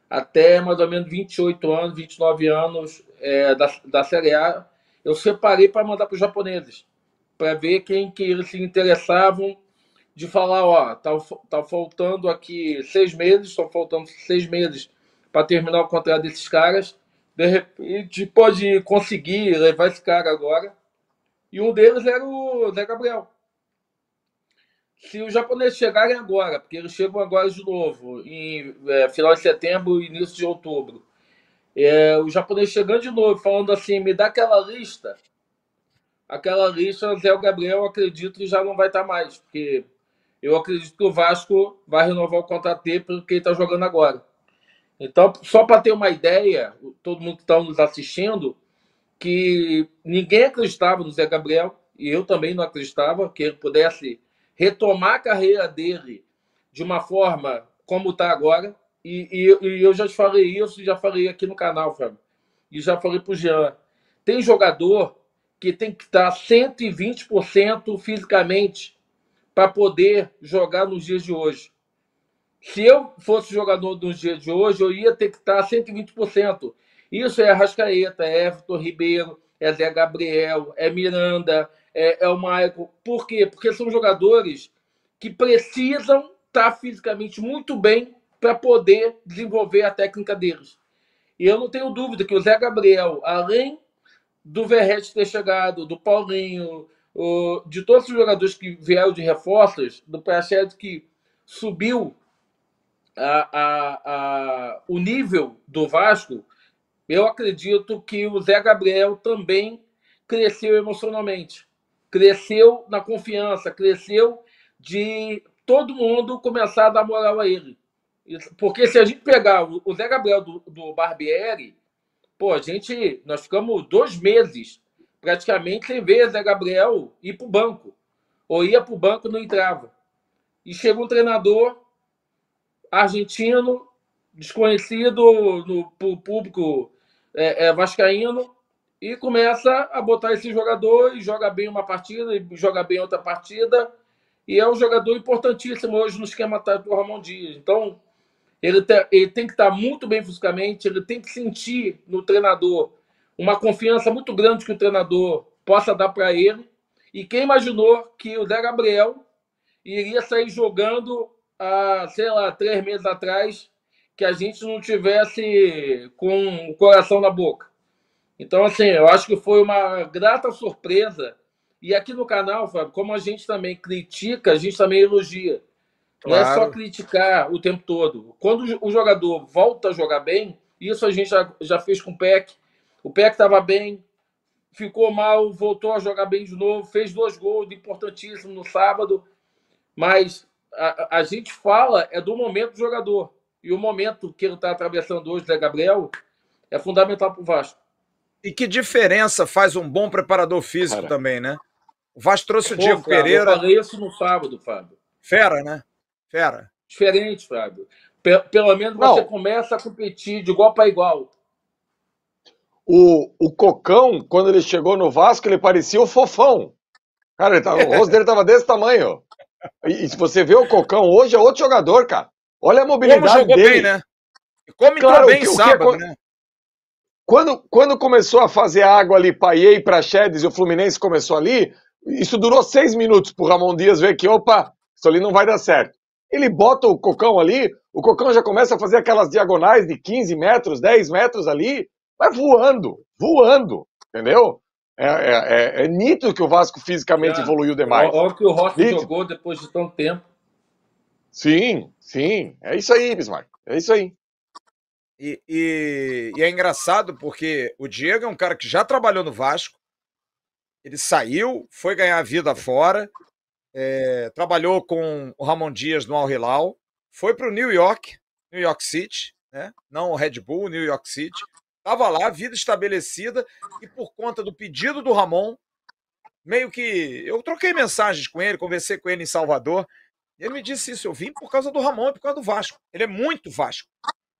até mais ou menos 28 anos, 29 anos é, da, da Série A. Eu separei para mandar para os japoneses, para ver quem que eles se interessavam de falar, ó, tá, tá faltando aqui seis meses, estão faltando seis meses para terminar o contrato desses caras. De repente pode conseguir levar esse cara agora. E um deles era o Zé Gabriel. Se os japoneses chegarem agora, porque eles chegam agora de novo, em é, final de setembro e início de outubro, é, os japoneses chegando de novo, falando assim, me dá aquela lista, aquela lista, Zé Gabriel, acredito que já não vai estar mais, porque eu acredito que o Vasco vai renovar o contrato dele porque ele está jogando agora. Então, só para ter uma ideia, todo mundo que está nos assistindo, que ninguém acreditava no Zé Gabriel, e eu também não acreditava que ele pudesse retomar a carreira dele de uma forma como está agora. E, e, e, eu já te falei isso, já falei aqui no canal, Fábio. E já falei para o Jean. Tem jogador que tem que estar 120% fisicamente para poder jogar nos dias de hoje. Se eu fosse jogador nos dias de hoje, eu ia ter que estar 120%. Isso é Arrascaeta, é Everton Ribeiro, é Zé Gabriel, é Miranda, é, é o Maicon. Por quê? Porque são jogadores que precisam estar fisicamente muito bem para poder desenvolver a técnica deles. E eu não tenho dúvida que o Zé Gabriel, além do Verrete ter chegado, do Paulinho, o, de todos os jogadores que vieram de reforços, do Praxedo que subiu a, a, a, o nível do Vasco, eu acredito que o Zé Gabriel também cresceu emocionalmente. cresceu na confiança, cresceu de todo mundo começar a dar moral a ele. Porque se a gente pegar o Zé Gabriel do, do Barbieri, pô, a gente, nós ficamos dois meses praticamente sem ver Zé Gabriel ir para o banco. Ou ia para o banco não entrava. E chega um treinador argentino, desconhecido no público é, é, vascaíno, e começa a botar esse jogador e joga bem uma partida e joga bem outra partida. E é um jogador importantíssimo hoje no esquema tático do Ramon Dias. Então, ele, te, ele tem que estar muito bem fisicamente, ele tem que sentir no treinador uma confiança muito grande que o treinador possa dar para ele. E quem imaginou que o Zé Gabriel iria sair jogando há, sei lá, três meses atrás, que a gente não tivesse com o coração na boca. Então, assim, eu acho que foi uma grata surpresa. E aqui no canal, Fábio, como a gente também critica, a gente também elogia. Claro. Não é só criticar o tempo todo. Quando o jogador volta a jogar bem, isso a gente já, já fez com o PEC. O PEC estava bem, ficou mal, voltou a jogar bem de novo, fez dois gols importantíssimos no sábado. Mas a, a gente fala é do momento do jogador. E o momento que ele está atravessando hoje, Zé Gabriel, é fundamental para o Vasco. E que diferença faz um bom preparador físico Cara. também, né? O Vasco trouxe o Diego Fábio, Pereira. Eu falei isso no sábado, Fábio. Fera, né? Fera. Diferente, Fábio. Pelo menos você Não. começa a competir de igual para igual. O, o Cocão, quando ele chegou no Vasco, ele parecia o fofão. Cara, tava, o rosto dele tava desse tamanho. E, e, se você vê o Cocão hoje, é outro jogador, cara. Olha a mobilidade Como jogou dele. bem, né? Como claro, bem que, sábado, que, né? Quando, quando começou a fazer água ali, Paiei para Chedes e o Fluminense começou ali, isso durou seis minutos pro Ramon Dias ver que, opa, isso ali não vai dar certo. Ele bota o Cocão ali, o Cocão já começa a fazer aquelas diagonais de 15 metros, 10 metros ali, vai voando, voando, entendeu? É, é, é, é nítido que o Vasco fisicamente é, evoluiu demais. Olha que o Rossi jogou depois de tanto tempo. Sim, sim. É isso aí, Bismarck. É isso aí. E, e, e, é engraçado porque o Diego é um cara que já trabalhou no Vasco, ele saiu, foi ganhar vida fora, é, trabalhou com o Ramon Dias no Al Hilal, foi para o New York, New York City, né? não o Red Bull, New York City, estava lá, vida estabelecida, e por conta do pedido do Ramon, meio que. Eu troquei mensagens com ele, conversei com ele em Salvador, ele me disse isso: eu vim por causa do Ramon e por causa do Vasco. Ele é muito Vasco.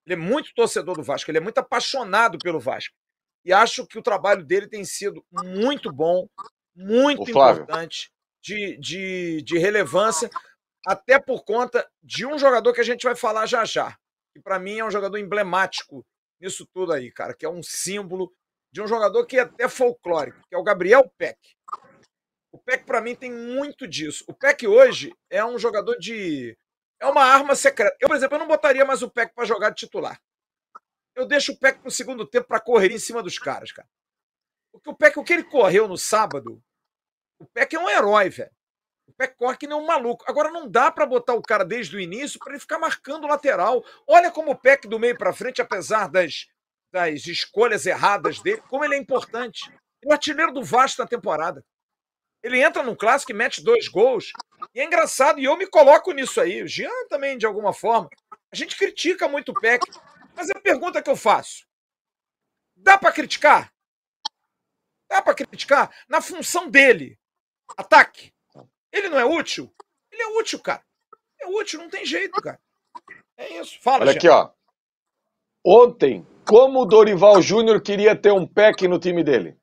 Ele é muito torcedor do Vasco, ele é muito apaixonado pelo Vasco. E acho que o trabalho dele tem sido muito bom, muito importante, de, de, de relevância, até por conta de um jogador que a gente vai falar já já. Que para mim é um jogador emblemático nisso tudo aí, cara, que é um símbolo de um jogador que é até folclórico, que é o Gabriel Peck. O Peck, para mim, tem muito disso. O Peck hoje é um jogador de é uma arma secreta. Eu, por exemplo, eu não botaria mais o Peck para jogar de titular. Eu deixo o Peck pro segundo tempo para correr em cima dos caras, cara. Porque o Peck, o que ele correu no sábado, o Peck é um herói, velho. O Peck corre que nem um maluco. Agora não dá para botar o cara desde o início para ele ficar marcando o lateral. Olha como o Peck do meio para frente, apesar das, das escolhas erradas dele, como ele é importante. É o artilheiro do Vasco na temporada. Ele entra no clássico e mete dois gols. E é engraçado, e eu me coloco nisso aí. O Jean também, de alguma forma. A gente critica muito o PEC. Mas a pergunta que eu faço: dá para criticar? Dá para criticar? Na função dele. Ataque. Ele não é útil? Ele é útil, cara. É útil, não tem jeito, cara. É isso. Fala, Olha Jean. aqui, ó. Ontem, como o Dorival Júnior queria ter um PEC no time dele?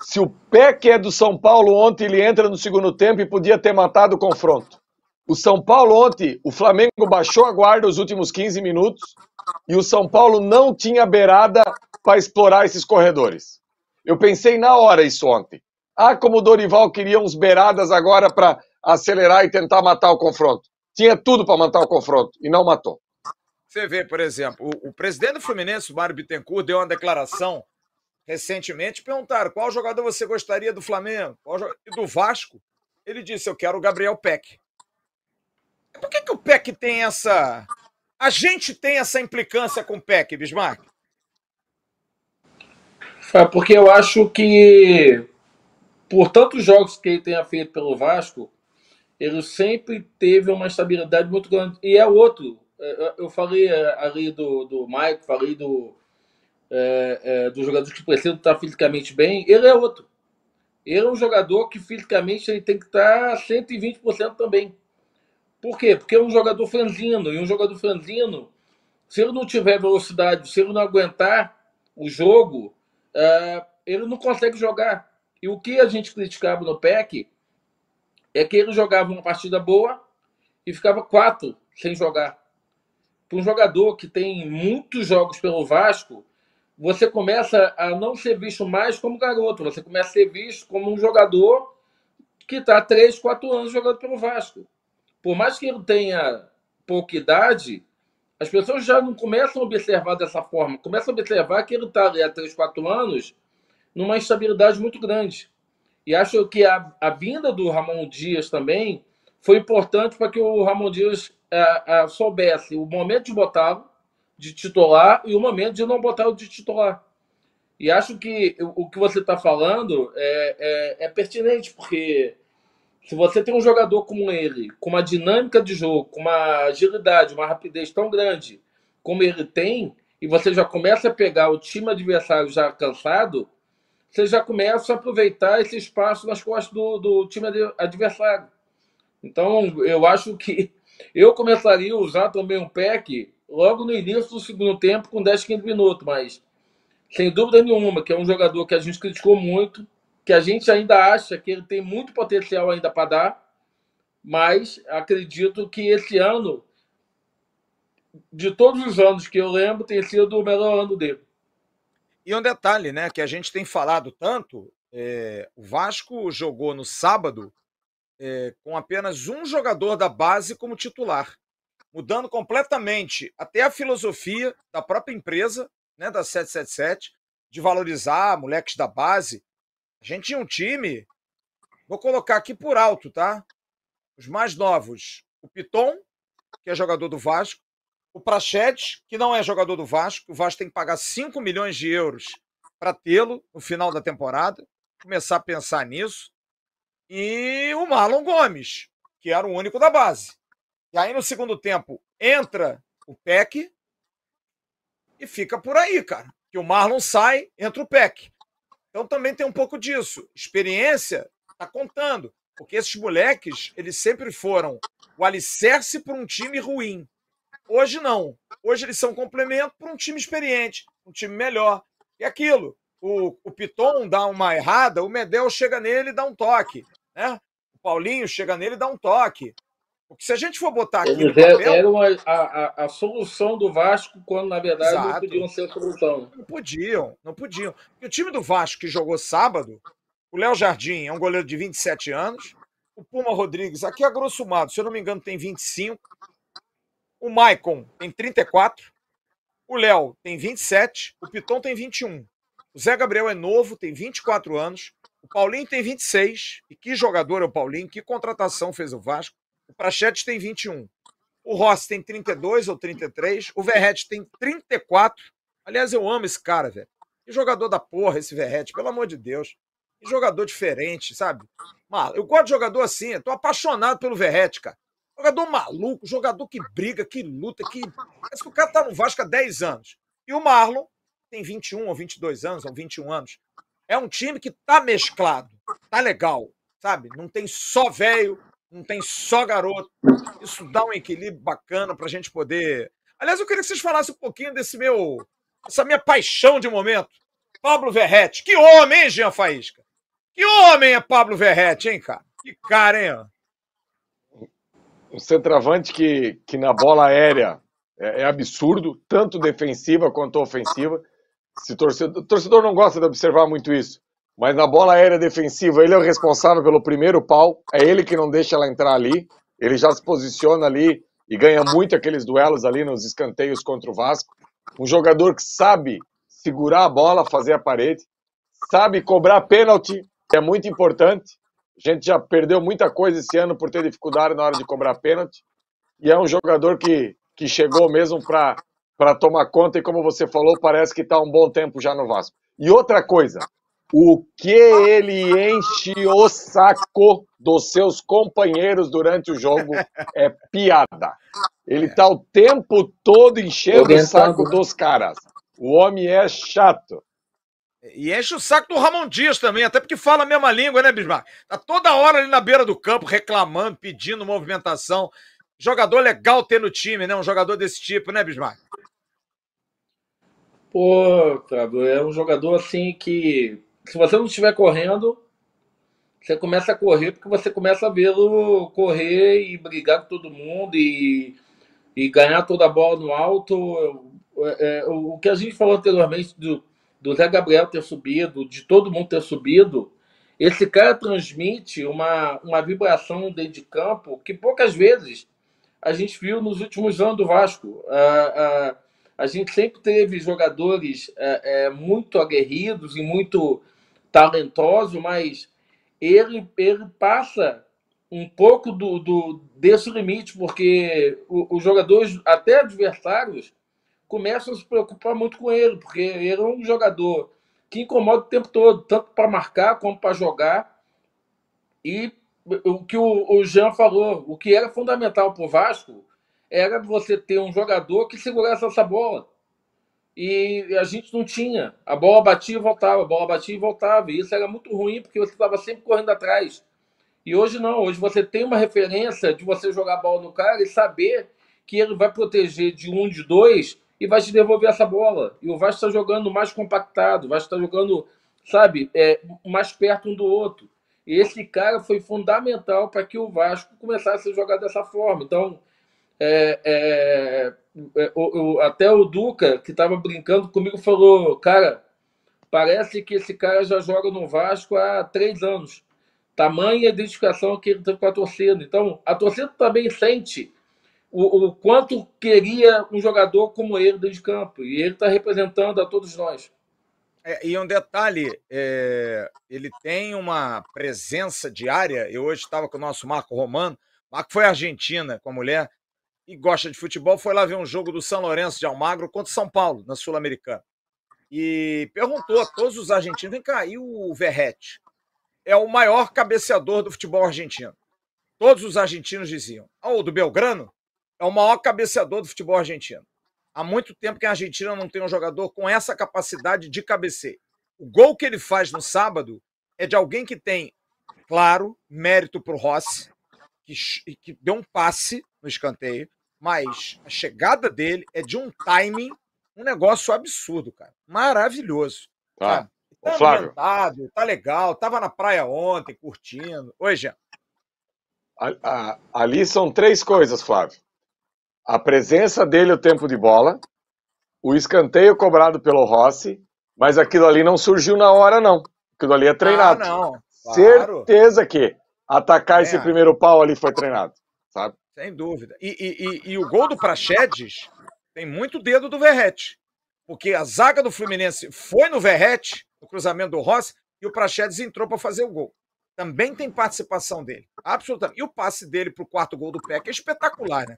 Se o Peck é do São Paulo ontem, ele entra no segundo tempo e podia ter matado o confronto. O São Paulo ontem, o Flamengo baixou a guarda os últimos 15 minutos e o São Paulo não tinha beirada para explorar esses corredores. Eu pensei na hora isso ontem. Ah, como o Dorival queria uns beiradas agora para acelerar e tentar matar o confronto. Tinha tudo para matar o confronto e não matou. Você vê, por exemplo, o, o presidente do Fluminense, o Mário Bittencourt, deu uma declaração recentemente, perguntaram qual jogador você gostaria do Flamengo e do Vasco. Ele disse: Eu quero o Gabriel Peck. Por que, que o Peck tem essa. A gente tem essa implicância com o Peck, Bismarck? É porque eu acho que por tantos jogos que ele tenha feito pelo Vasco, ele sempre teve uma estabilidade muito grande. E é outro. É, eu falei é, ali do, do Mike, falei do, é, é, dos jogadores que precisam estar fisicamente bem. Ele é outro. Ele é um jogador que fisicamente ele tem que estar 120% também. Por quê? Porque é um jogador franzino. E um jogador franzino, se ele não tiver velocidade, se ele não aguentar o jogo, uh, ele não consegue jogar. E o que a gente criticava no PEC é que ele jogava uma partida boa e ficava quatro sem jogar. Para um jogador que tem muitos jogos pelo Vasco, você começa a não ser visto mais como garoto, você começa a ser visto como um jogador que está três, quatro anos jogando pelo Vasco. Por mais que ele tenha pouca idade, as pessoas já não começam a observar dessa forma, começam a observar que ele está há três, quatro anos numa instabilidade muito grande. E acho que a, a vinda do Ramon Dias também foi importante para que o Ramon Dias a, a, soubesse o momento de botá-lo de titular e o momento de não botá-lo de titular. E acho que o, o que você está falando é, é, é, pertinente, porque se você tem um jogador como ele, com uma dinâmica de jogo, com uma agilidade, uma rapidez tão grande como ele tem, e você já começa a pegar o time adversário já cansado, você já começa a aproveitar esse espaço nas costas do, do time adversário. Então, eu acho que eu começaria a usar também um pack logo no início do segundo tempo, com 10, 15 minutos, mas sem dúvida nenhuma, que é um jogador que a gente criticou muito, que a gente ainda acha que ele tem muito potencial ainda para dar, mas acredito que esse ano, de todos os anos que eu lembro, tem sido o melhor ano dele. E um detalhe, né, que a gente tem falado tanto, é, o Vasco jogou no sábado é, com apenas um jogador da base como titular, mudando completamente até a filosofia da própria empresa, né, da 777, de valorizar moleques da base. A gente tinha um time, vou colocar aqui por alto, tá? Os mais novos, o Piton, que é jogador do Vasco, o Prachete, que não é jogador do Vasco, o Vasco tem que pagar 5 milhões de euros para tê-lo no final da temporada, começar a pensar nisso. E o Marlon Gomes, que era o único da base. E aí no segundo tempo entra o Peck e fica por aí, cara. Que o Marlon sai, entra o Peck. Então também tem um pouco disso. Experiência tá contando, porque esses moleques, eles sempre foram o alicerce para um time ruim. Hoje não. Hoje eles são complemento para um time experiente, um time melhor. E aquilo, o, o Piton dá uma errada, o Medel chega nele e dá um toque. Né? O Paulinho chega nele e dá um toque. Porque se a gente for botar aqui. Eles papel, eram a, a, a, solução do Vasco, quando na verdade Exato. não podiam ser a solução. Não podiam, não podiam. E o time do Vasco que jogou sábado, o Léo Jardim é um goleiro de 27 anos. O Puma Rodrigues, aqui a grosso modo, se eu não me engano, tem 25. O Maicon tem 34. O Léo tem 27. O Piton tem 21. O Zé Gabriel é novo, tem 24 anos. O Paulinho tem 26. E que jogador é o Paulinho? Que contratação fez o Vasco? O Prachete tem 21. O Rossi tem 32 ou 33. O Verrete tem 34. Aliás, eu amo esse cara, velho. Que jogador da porra esse Verrete, pelo amor de Deus. Que jogador diferente, sabe? Eu gosto de jogador assim. Eu tô apaixonado pelo Verrete, cara. Jogador maluco, jogador que briga, que luta, que. Parece que o cara tá no Vasco há 10 anos. E o Marlon tem 21 ou 22 anos, ou 21 anos. É um time que tá mesclado, tá legal, sabe? Não tem só velho, não tem só garoto. Isso dá um equilíbrio bacana pra gente poder. Aliás, eu queria que vocês falassem um pouquinho desse meu. essa minha paixão de momento. Pablo Verrete. Que homem, hein, Jean Faísca? Que homem é Pablo Verrete, hein, cara? Que cara, hein? um centroavante que, que na bola aérea é, é, absurdo, tanto defensiva quanto ofensiva. Se torcedor, o torcedor não gosta de observar muito isso, mas na bola aérea defensiva ele é o responsável pelo primeiro pau, é ele que não deixa ela entrar ali, ele já se posiciona ali e ganha muito aqueles duelos ali nos escanteios contra o Vasco. Um jogador que sabe segurar a bola, fazer a parede, sabe cobrar pênalti, que é muito importante. A gente já perdeu muita coisa esse ano por ter dificuldade na hora de cobrar pênalti. E é um jogador que, que chegou mesmo para tomar conta e, como você falou, parece que está um bom tempo já no Vasco. E outra coisa, o que ele enche o saco dos seus companheiros durante o jogo é piada. Ele tá o tempo todo enchendo o saco dos caras. O homem é chato. E enche o saco do Ramon Dias também, até porque fala a mesma língua, né, Bismarck? Tá toda hora ali na beira do campo reclamando, pedindo movimentação. Jogador legal ter no time, né? Um jogador desse tipo, né, Bismarck? Pô, Fábio, é um jogador assim que, se você não estiver correndo, você começa a correr porque você começa a vê-lo correr e brigar com todo mundo e, e ganhar toda a bola no alto. É, é, o que a gente falou anteriormente do, do Zé Gabriel ter subido, de todo mundo ter subido, esse cara transmite uma, uma vibração dentro de campo que poucas vezes a gente viu nos últimos anos do Vasco. A, a, a gente sempre teve jogadores é, é, muito aguerridos e muito talentosos, mas ele, ele passa um pouco do, do desse limite, porque os jogadores, até adversários, começam a se preocupar muito com ele, porque ele é um jogador que incomoda o tempo todo, tanto para marcar como para jogar. E o que o, o Jean falou, o que era fundamental para o Vasco era você ter um jogador que segurasse essa bola. E a gente não tinha. A bola batia e voltava, a bola batia e voltava. E isso era muito ruim, porque você estava sempre correndo atrás. E hoje não, hoje você tem uma referência de você jogar a bola no cara e saber que ele vai proteger de um, de dois e vai te devolver essa bola. E o Vasco está jogando mais compactado, o Vasco está jogando, sabe, é, mais perto um do outro. E esse cara foi fundamental para que o Vasco começasse a jogar dessa forma. Então, é, é, é o, o, até o Duca, que estava brincando comigo, falou: Cara, parece que esse cara já joga no Vasco há três anos. Tamanha identificação que ele teve com a torcida. Então, a torcida também sente o, o quanto queria um jogador como ele dentro de campo. E ele está representando a todos nós. É, e um detalhe, é, ele tem uma presença diária. Eu hoje estava com o nosso Marco Romano. Marco foi à Argentina com a mulher e gosta de futebol. Foi lá ver um jogo do São Lourenço de Almagro contra São Paulo, na Sul-Americana. E perguntou a todos os argentinos: vem cá, e o Verrete? É o maior cabeceador do futebol argentino. Todos os argentinos diziam. Ah, o do Belgrano? é o maior cabeceador do futebol argentino. Há muito tempo que a Argentina não tem um jogador com essa capacidade de cabeceio. O gol que ele faz no sábado é de alguém que tem, claro, mérito para o Rossi, que, que deu um passe no escanteio, mas a chegada dele é de um timing, um negócio absurdo, cara. Maravilhoso. Tá. Tá Flávio. tá legal, tava na praia ontem, curtindo. Oi, Jean. Ali são três coisas, Flávio a presença dele o tempo de bola, o escanteio cobrado pelo Rossi, mas aquilo ali não surgiu na hora, não. Aquilo ali é treinado. Ah, não. Claro. Certeza que atacar é. esse primeiro pau ali foi treinado, sabe? Sem dúvida. E, e, e, e o gol do Praxedes tem muito dedo do Verrete. Porque a zaga do Fluminense foi no Verrete, no cruzamento do Rossi, e o Praxedes entrou para fazer o gol. Também tem participação dele. Absolutamente. E o passe dele para o quarto gol do Peck é espetacular, né?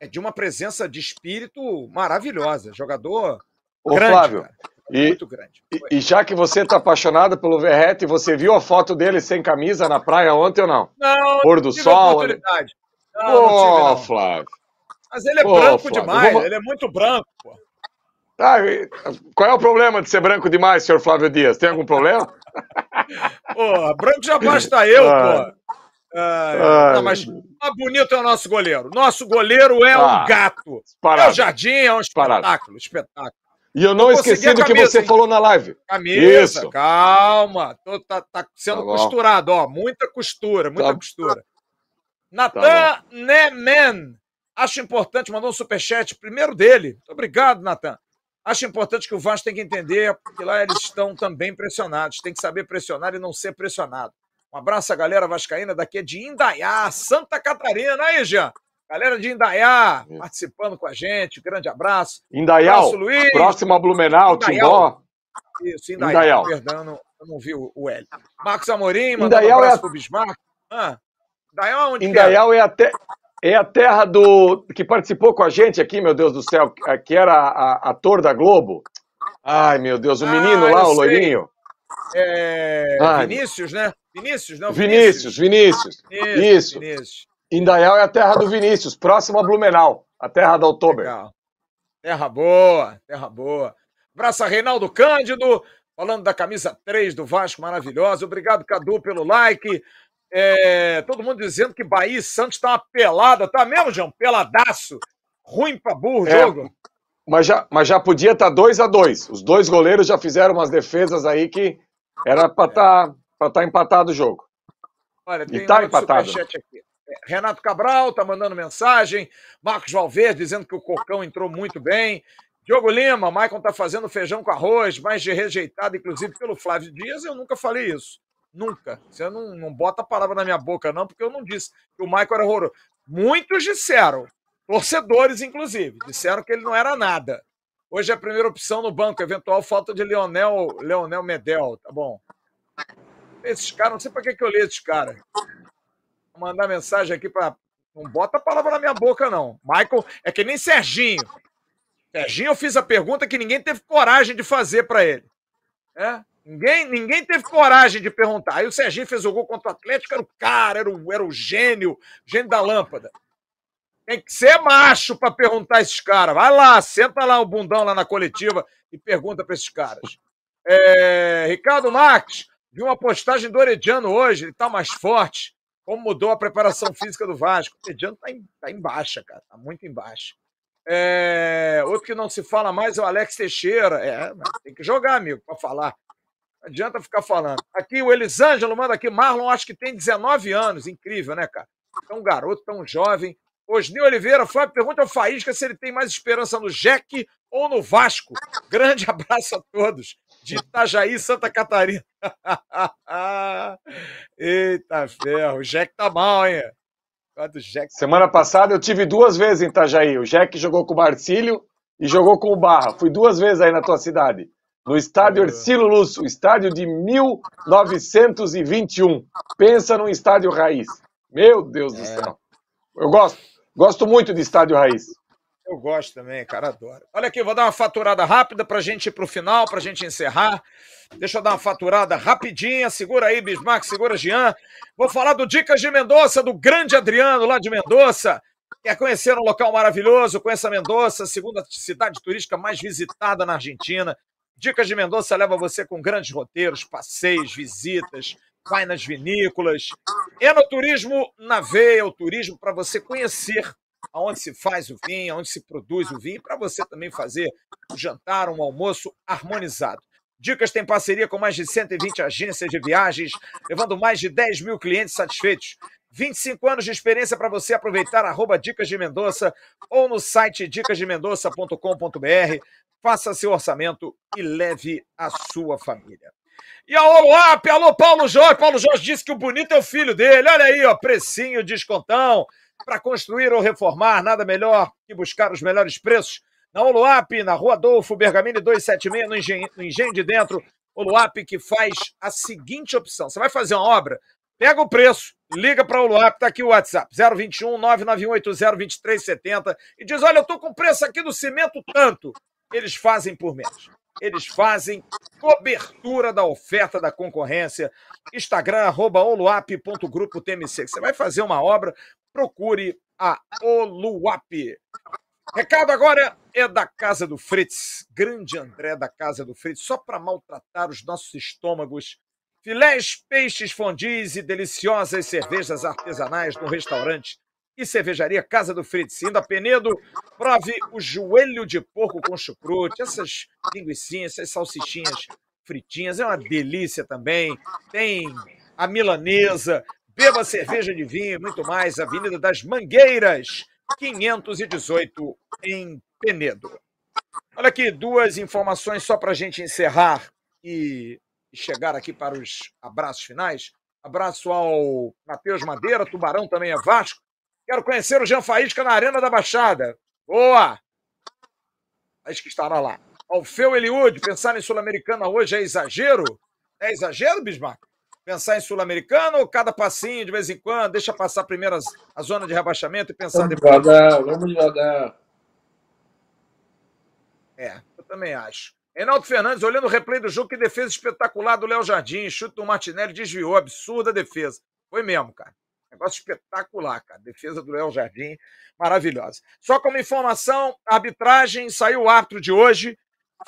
é de uma presença de espírito maravilhosa. Jogador Ô, grande, Flávio, cara. E, muito grande. E, e, já que você está apaixonado pelo Verrete, você viu a foto dele sem camisa na praia ontem ou não? Não, Pôr do sol. Oportunidade. Não, pô, não tive, não. Flávio. Mas ele é pô, branco Flávio, demais, vou... ele é muito branco, pô. Ah, qual é o problema de ser branco demais, senhor Flávio Dias? Tem algum problema? pô, branco já basta eu, ah. pô. Ah, não, mas, mas bonito é o nosso goleiro. Nosso goleiro é ah, um gato. É o jardim, é um espetáculo, espetáculo. E eu não esqueci do que você hein? falou na live. Camisa, Isso. calma. Tô, tá, tá, sendo tá costurado, ó. Muita costura, muita tá. costura. Natan tá Nemen. Acho importante, mandou um superchat primeiro dele. Muito obrigado, Natan. Acho importante que o Vasco tem que entender que lá eles estão também pressionados. Tem que saber pressionar e não ser pressionado. Um abraço à galera vascaína daqui é de Indaiá, Santa Catarina. Aí, Jean. Galera de Indaiá participando com a gente. Grande abraço. Abraço, Luiz. próximo a Blumenau, Timbó. Isso. Indaial. Perdão, não, eu não vi o, L. Marcos Amorim, mandando um abraço é pro Bismarck. Ah, Indaial é onde Indaial é? é até... É a terra do. que participou com a gente aqui, meu Deus do céu, que era a, a ator da Globo. Ai, meu Deus, o menino ah, lá, o loirinho. É, Vinícius, né? Vinícius, não? Vinícius, Vinícius. Vinícius. Isso. Vinícius. Indaial é a terra do Vinícius, próximo a Blumenau, a terra da Oktober. Legal. Terra boa, terra boa. Abraço a Reinaldo Cândido, falando da camisa 3 do Vasco, maravilhosa. Obrigado, Cadu, pelo like. É, todo mundo dizendo que Bahia e Santos tá uma pelada, tá mesmo, João? Peladaço. Ruim pra burro o é, jogo. Mas já, mas já podia estar 2 a 2 Os dois goleiros já fizeram umas defesas aí que era para estar tá, tá empatado o jogo. Olha, tem e tá um empatado. Aqui. É, Renato Cabral tá mandando mensagem. Marcos Valverde dizendo que o Cocão entrou muito bem. Diogo Lima, Maicon tá fazendo feijão com arroz, mais de rejeitado, inclusive, pelo Flávio Dias. Eu nunca falei isso. Nunca. Você não, não bota a palavra na minha boca, não, porque eu não disse que o Maicon era horroroso. Muitos disseram, torcedores, inclusive, disseram que ele não era nada. Hoje é a primeira opção no banco, eventual falta de Leonel, Leonel Medel, tá bom? Esses caras, não sei para que, que eu li esses caras. Vou mandar mensagem aqui para. Não bota a palavra na minha boca, não. Michael é que nem Serginho. Serginho, eu fiz a pergunta que ninguém teve coragem de fazer para ele. É? Ninguém, ninguém teve coragem de perguntar. Aí o Serginho fez o gol contra o Atlético, era o cara, era o, era o gênio, gênio da lâmpada. Tem que ser macho para perguntar esses caras. Vai lá, senta lá o bundão lá na coletiva e pergunta para esses caras. É, Ricardo Marques, vi uma postagem do Orediano hoje, ele está mais forte. Como mudou a preparação física do Vasco? O Orediano está em, tá em baixa, cara. Está muito em baixa. É, outro que não se fala mais é o Alex Teixeira. É, tem que jogar, amigo, para falar. Adianta ficar falando. Aqui o Elisângelo manda aqui. Marlon acho que tem 19 anos. Incrível, né, cara? Tão garoto, tão jovem. Osni Oliveira, Flávio, pergunta ao Faísca se ele tem mais esperança no Jack ou no Vasco. Grande abraço a todos. De Itajaí, Santa Catarina. Eita ferro, o Jack tá mal, hein? Jack... Semana passada eu tive duas vezes em Itajaí. O Jack jogou com o Marcílio e jogou com o Barra. Fui duas vezes aí na tua cidade. No estádio Ercílio Luz, o estádio de 1921. Pensa num estádio raiz. Meu Deus é. do céu. Eu gosto. Gosto muito de estádio raiz. Eu gosto também, cara, adoro. Olha aqui, vou dar uma faturada rápida para a gente ir para o final, para a gente encerrar. Deixa eu dar uma faturada rapidinha. Segura aí, Bismarck, segura, Jean. Vou falar do Dicas de Mendonça, do grande Adriano, lá de Mendonça. Quer conhecer um local maravilhoso? Conheça Mendonça, segunda cidade turística mais visitada na Argentina. Dicas de Mendonça leva você com grandes roteiros, passeios, visitas, vai nas vinícolas. Enoturismo na veia, o turismo para você conhecer aonde se faz o vinho, aonde se produz o vinho, para você também fazer um jantar, um almoço harmonizado. Dicas tem parceria com mais de 120 agências de viagens, levando mais de 10 mil clientes satisfeitos. 25 anos de experiência para você aproveitar arroba Dicas de Mendonça ou no site dicasdemendonça.com.br. Faça seu orçamento e leve a sua família. E a Oloap, alô Paulo Jorge. Paulo Jorge disse que o bonito é o filho dele. Olha aí, ó, precinho, descontão. Para construir ou reformar, nada melhor que buscar os melhores preços. Na Oloap, na Rua Adolfo, Bergamini 276, no Engenho, no Engenho de Dentro. Oloap que faz a seguinte opção. Você vai fazer uma obra, pega o preço, liga para o Oloap, tá aqui o WhatsApp, 021 991802370 e diz, olha, eu tô com preço aqui do cimento tanto. Eles fazem por menos eles fazem cobertura da oferta da concorrência. Instagram, arroba oluap.grupo.tmc. Você vai fazer uma obra, procure a Oluap. Recado agora é da Casa do Fritz, grande André da Casa do Fritz, só para maltratar os nossos estômagos. Filés, peixes, fondis e deliciosas cervejas artesanais no restaurante e cervejaria Casa do Fritz. Indo a Penedo, prove o joelho de porco com chucrute, essas linguiçinhas, essas salsichinhas fritinhas, é uma delícia também. Tem a milanesa, beba cerveja de vinho, muito mais. Avenida das Mangueiras, 518, em Penedo. Olha aqui, duas informações só para a gente encerrar e chegar aqui para os abraços finais. Abraço ao Matheus Madeira, Tubarão também é Vasco. Quero conhecer o Jean Faísca na Arena da Baixada. Boa! Acho que estará lá. Alfeu Eliud, pensar em Sul-Americana hoje é exagero? É exagero, Bismarck? Pensar em Sul-Americana ou cada passinho de vez em quando? Deixa passar primeiro a zona de rebaixamento e pensar vamos depois. Devagar, vamos devagar. É, eu também acho. Reinaldo Fernandes, olhando o replay do jogo, que defesa espetacular do Léo Jardim. Chute do Martinelli, desviou. Absurda defesa. Foi mesmo, cara. Negócio espetacular, cara. Defesa do Léo Jardim, maravilhosa. Só como informação, arbitragem, saiu o árbitro de hoje,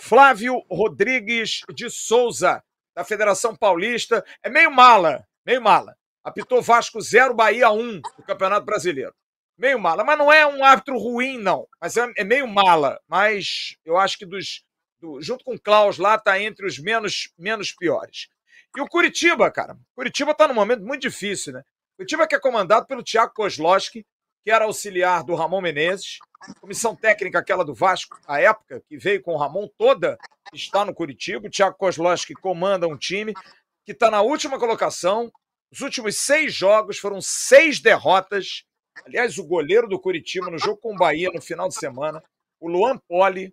Flávio Rodrigues de Souza, da Federação Paulista. É meio mala, meio mala. Apitou Vasco 0, Bahia 1 do Campeonato Brasileiro. Meio mala, mas não é um árbitro ruim, não. Mas é, é meio mala. Mas eu acho que dos. Do, junto com o Klaus lá, tá entre os menos, menos piores. E o Curitiba, cara. Curitiba tá num momento muito difícil, né? Curitiba que é comandado pelo Thiago Kozlowski, que era auxiliar do Ramon Menezes, comissão técnica aquela do Vasco, à época, que veio com o Ramon toda, está no Curitiba. O Thiago Kozlowski comanda um time que está na última colocação. Os últimos seis jogos foram seis derrotas. Aliás, o goleiro do Curitiba no jogo com o Bahia no final de semana, o Luan Poli.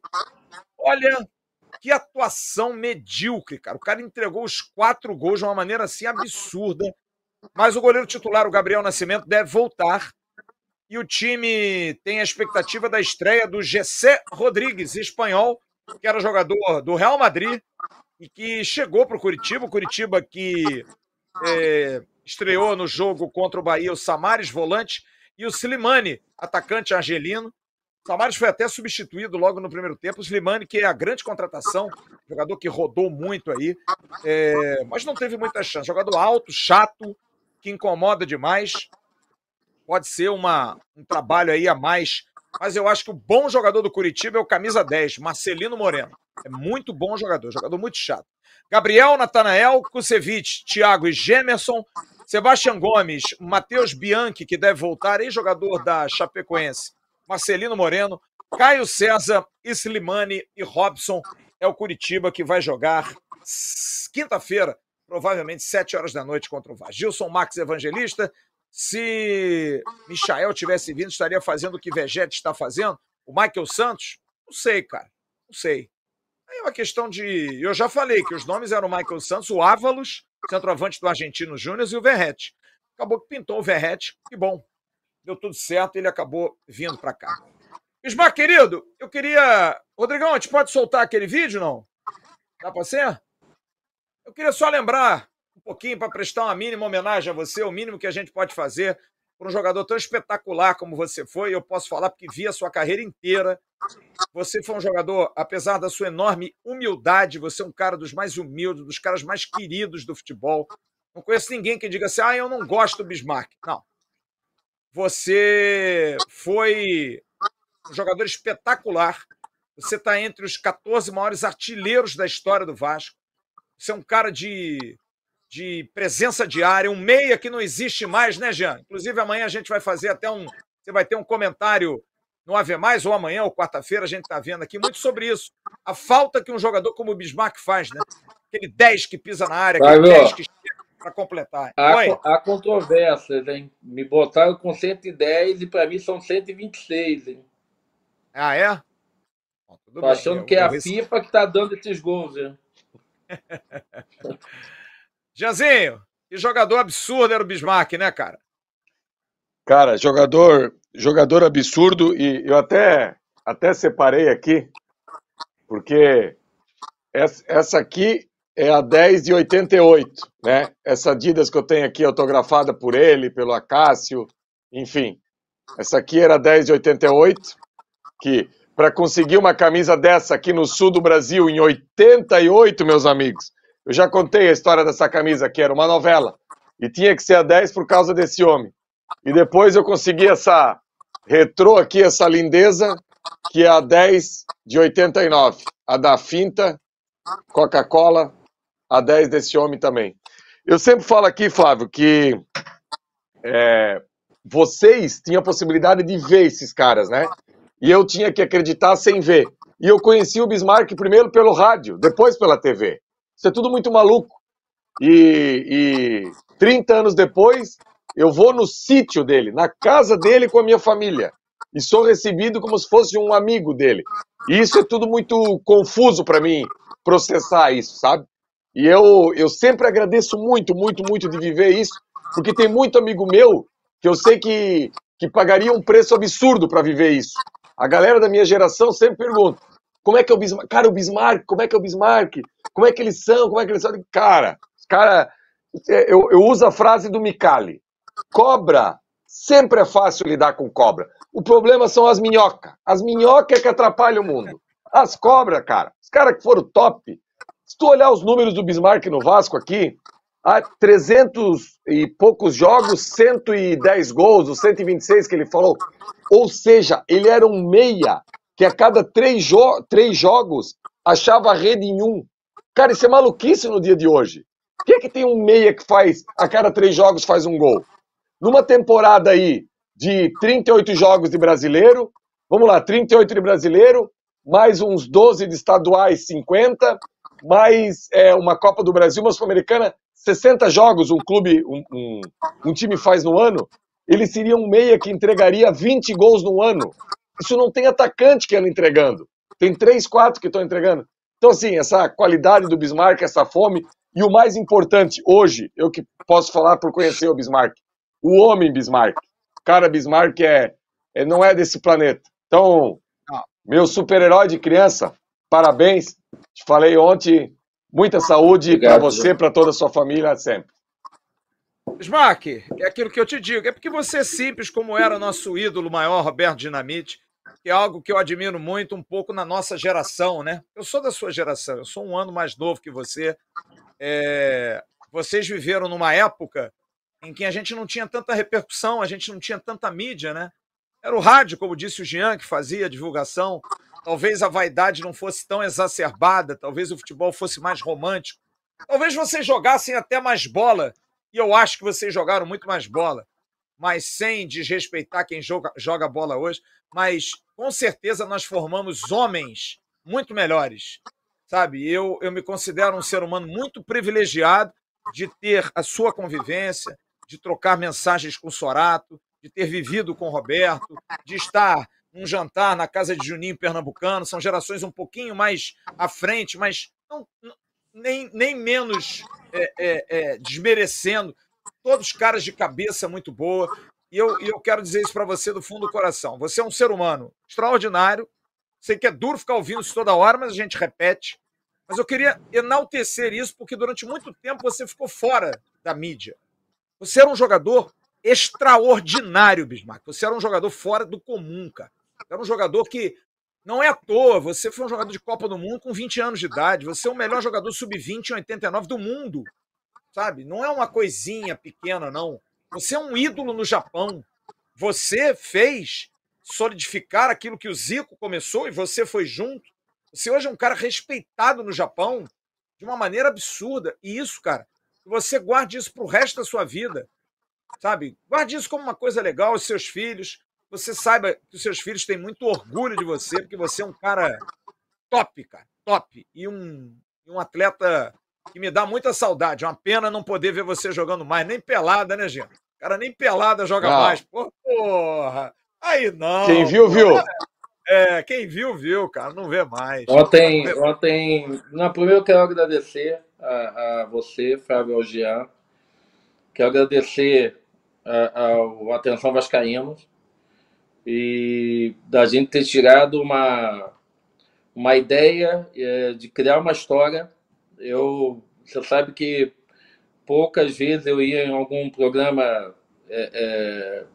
Olha que atuação medíocre, cara. O cara entregou os quatro gols de uma maneira assim absurda. Mas o goleiro titular, o Gabriel Nascimento, deve voltar e o time tem a expectativa da estreia do Gessé Rodrigues, espanhol, que era jogador do Real Madrid e que chegou para o Curitiba. O Curitiba que é, estreou no jogo contra o Bahia o Samares, volante, e o Slimani, atacante argelino. O Samares foi até substituído logo no primeiro tempo. O Slimani, que é a grande contratação, jogador que rodou muito aí, é, mas não teve muita chance. Jogador alto, chato, que incomoda demais pode ser uma, um trabalho aí a mais. Mas eu acho que o bom jogador do Curitiba é o camisa 10, Marcelino Moreno. É muito bom jogador, jogador muito chato. Gabriel, Natanael, Kusevich, Thiago e Gemerson, Sebastião Gomes, Matheus Bianchi, que deve voltar, ex-jogador da Chapecoense, Marcelino Moreno, Caio César, Slimani e Robson. É o Curitiba que vai jogar quinta-feira, provavelmente sete horas da noite contra o Vasco. Gilson Max Evangelista, se Michael tivesse vindo, estaria fazendo o que Vegete está fazendo? O Michael Santos? Não sei, cara. Não sei. É uma questão de. Eu já falei que os nomes eram o Michael Santos, o Ávalos, centroavante do Argentino Júnior, e o Verrete. Acabou que pintou o Verrete, que bom. Deu tudo certo, ele acabou vindo para cá. Ismar, querido, eu queria. Rodrigão, a gente pode soltar aquele vídeo, não? Dá para ser? Eu queria só lembrar pouquinho para prestar uma mínima homenagem a você, o mínimo que a gente pode fazer por um jogador tão espetacular como você foi. Eu posso falar porque vi a sua carreira inteira. Você foi um jogador, apesar da sua enorme humildade, você é um cara dos mais humildes, dos caras mais queridos do futebol. Não conheço ninguém que diga assim: ah, eu não gosto do Bismarck. Não. Você foi um jogador espetacular. Você está entre os 14 maiores artilheiros da história do Vasco. Você é um cara de de presença diária, um meia que não existe mais, né, Jean? Inclusive, amanhã a gente vai fazer até um. Você vai ter um comentário no Ave Mais, ou amanhã, ou quarta-feira, a gente está vendo aqui muito sobre isso. A falta que um jogador como o Bismarck faz, né? Aquele 10 que pisa na área, aquele 10 que chega para completar. Há, há controvérsias, hein? Me botaram com 110 e para mim são 126, hein? Ah, é? Bom, Tô achando que é a FIFA que está dando esses gols, hein? Janzinho, que jogador absurdo era o Bismarck, né, cara? Cara, jogador, jogador absurdo e eu até até separei aqui porque essa aqui é a 10 de 88, né? Essa Adidas que eu tenho aqui autografada por ele, pelo Acácio, enfim. Essa aqui era 10 de 88, que para conseguir uma camisa dessa aqui no sul do Brasil em 88, meus amigos, eu já contei a história dessa camisa, que era uma novela. E tinha que ser a 10 por causa desse homem. E depois eu consegui essa retrô aqui, essa lindeza, que é a 10 de 89. A da Finta, Coca-Cola, a 10 desse homem também. Eu sempre falo aqui, Flávio, que é, vocês tinham a possibilidade de ver esses caras, né? E eu tinha que acreditar sem ver. E eu conheci o Bismarck primeiro pelo rádio, depois pela TV. Isso é tudo muito maluco. E, e 30 anos depois, eu vou no sítio dele, na casa dele com a minha família. E sou recebido como se fosse um amigo dele. E isso é tudo muito confuso para mim processar isso, sabe? E eu, eu sempre agradeço muito, muito, muito de viver isso, porque tem muito amigo meu que eu sei que, que pagaria um preço absurdo para viver isso. A galera da minha geração sempre pergunta: Como é que é o Bismarck? Cara, o Bismarck, como é que é o Bismarck? Como é que eles são? Como é que eles são? Cara, cara, é, eu, eu uso a frase do Micali. Cobra, sempre é fácil lidar com cobra. O problema são as minhocas. As minhocas é que atrapalham o mundo. As cobras, cara, os caras que foram top. Se tu olhar os números do Bismarck no Vasco aqui, há 300 e poucos jogos, 110 gols, os 126 que ele falou. Ou seja, ele era um meia que a cada três, jo três jogos achava a rede em um. Cara, isso é maluquice no dia de hoje. O que é que tem um meia que faz, a cada três jogos faz um gol? Numa temporada aí de 38 jogos de brasileiro, vamos lá, 38 de brasileiro, mais uns 12 de estaduais, 50, mais é, uma Copa do Brasil, uma Sul-Americana, 60 jogos um clube, um, um, um time faz no ano, ele seria um meia que entregaria 20 gols no ano. Isso não tem atacante que anda entregando. Tem três, quatro que estão entregando. Então, assim, essa qualidade do Bismarck, essa fome, e o mais importante, hoje, eu que posso falar por conhecer o Bismarck, o homem Bismarck. Cara, Bismarck é, é não é desse planeta. Então, meu super-herói de criança, parabéns. Te falei ontem, muita saúde para você, para toda a sua família, sempre. Smack, é aquilo que eu te digo, é porque você é simples como era nosso ídolo maior, Roberto Dinamite, que é algo que eu admiro muito um pouco na nossa geração, né? Eu sou da sua geração, eu sou um ano mais novo que você. É... Vocês viveram numa época em que a gente não tinha tanta repercussão, a gente não tinha tanta mídia, né? Era o rádio, como disse o Jean, que fazia a divulgação. Talvez a vaidade não fosse tão exacerbada, talvez o futebol fosse mais romântico. Talvez vocês jogassem até mais bola, e eu acho que vocês jogaram muito mais bola mas sem desrespeitar quem joga, joga bola hoje. Mas com certeza nós formamos homens muito melhores, sabe? Eu, eu me considero um ser humano muito privilegiado de ter a sua convivência, de trocar mensagens com Sorato, de ter vivido com Roberto, de estar num jantar na casa de Juninho Pernambucano. São gerações um pouquinho mais à frente, mas não, nem, nem menos é, é, é, desmerecendo todos caras de cabeça muito boa. E eu, e eu quero dizer isso para você do fundo do coração. Você é um ser humano extraordinário. Sei que é duro ficar ouvindo isso toda hora, mas a gente repete. Mas eu queria enaltecer isso porque durante muito tempo você ficou fora da mídia. Você era um jogador extraordinário, Bismarck. Você era um jogador fora do comum, cara. Era um jogador que não é à toa. Você foi um jogador de Copa do Mundo com 20 anos de idade. Você é o melhor jogador sub-20 em 89 do mundo sabe? Não é uma coisinha pequena, não. Você é um ídolo no Japão. Você fez solidificar aquilo que o Zico começou e você foi junto. Você hoje é um cara respeitado no Japão de uma maneira absurda. E isso, cara, você guarde isso para o resto da sua vida. Sabe? Guarde isso como uma coisa legal aos seus filhos. Você saiba que os seus filhos têm muito orgulho de você, porque você é um cara top, cara. Top. E um, um atleta que me dá muita saudade. Uma pena não poder ver você jogando mais, nem pelada, né, gente? Cara, nem pelada joga não. mais. Porra, aí não. Quem viu, viu. É, quem viu, viu, cara. Não vê mais. Ontem, vê ontem. Não, primeiro eu quero agradecer a, a você, Fábio Algian. Quero agradecer a, a, Atenção Vascaínos e da gente ter tirado uma, uma ideia é, de criar uma história eu, você sabe que poucas vezes eu ia em algum programa, é, é,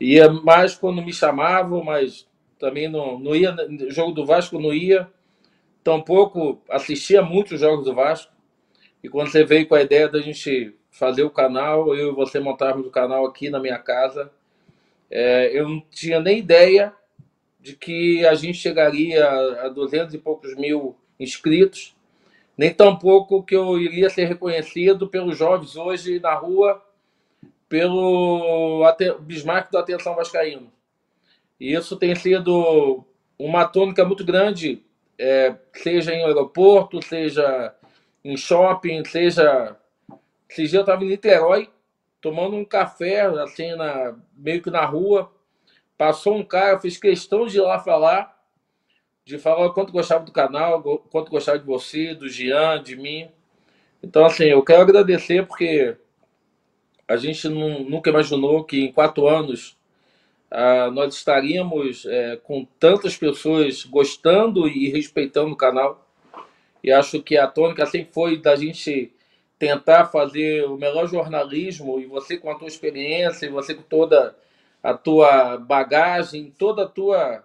ia mais quando me chamavam, mas também não, não ia, jogo do Vasco não ia, tampouco assistia muitos jogos do Vasco, e quando você veio com a ideia da gente fazer o canal, eu e você montarmos o canal aqui na minha casa, é, eu não tinha nem ideia de que a gente chegaria a 200 e poucos mil inscritos, nem tampouco que eu iria ser reconhecido pelos jovens hoje na rua pelo Bismarck da Atenção Vascaíno. E isso tem sido uma tônica muito grande, é, seja em aeroporto, seja em shopping, seja... Esse dia eu estava em Niterói, tomando um café, assim, na, meio que na rua. Passou um cara, fiz questão de ir lá falar de falar o quanto gostava do canal, o quanto gostava de você, do Jean, de mim. Então, assim, eu quero agradecer porque a gente não, nunca imaginou que em quatro anos ah, nós estaríamos é, com tantas pessoas gostando e respeitando o canal. E acho que a tônica sempre foi da gente tentar fazer o melhor jornalismo e você com a tua experiência, e você com toda a tua bagagem, toda a tua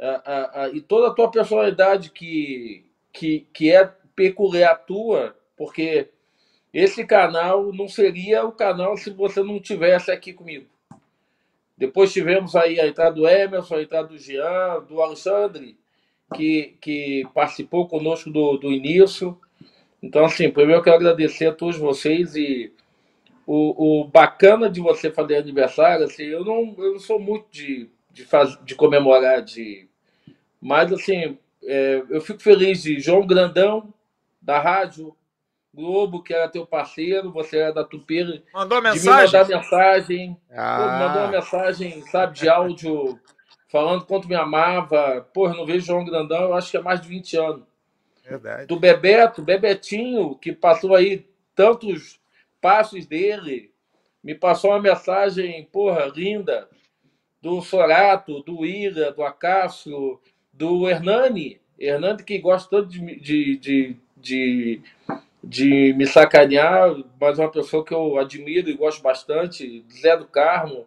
a, a, a, e toda a tua personalidade que, que, que é peculiar tua, porque esse canal não seria o canal se você não tivesse aqui comigo. Depois tivemos aí a entrada do Emerson, a entrada do Jean, do Alexandre, que, que participou conosco do, do início. Então, assim, primeiro eu quero agradecer a todos vocês e o, o bacana de você fazer aniversário, assim, eu não, eu não sou muito de, de, faz, de comemorar, de, mas, assim, é, eu fico feliz de João Grandão, da Rádio Globo, que era teu parceiro, você era da Tupeira. Mandou mensagem? De me mandar mensagem. Ah. Pô, mandou uma mensagem, sabe, de áudio, falando quanto me amava. Pô, eu não vejo João Grandão, eu acho que é mais de 20 anos. Verdade. Do Bebeto, Bebetinho, que passou aí tantos passos dele, me passou uma mensagem, porra, linda, do Sorato, do Ira, do Acácio, do Hernani. Hernani que gosta tanto de, de, de, de, de me sacanear, mas é uma pessoa que eu admiro e gosto bastante, Zé do Carmo.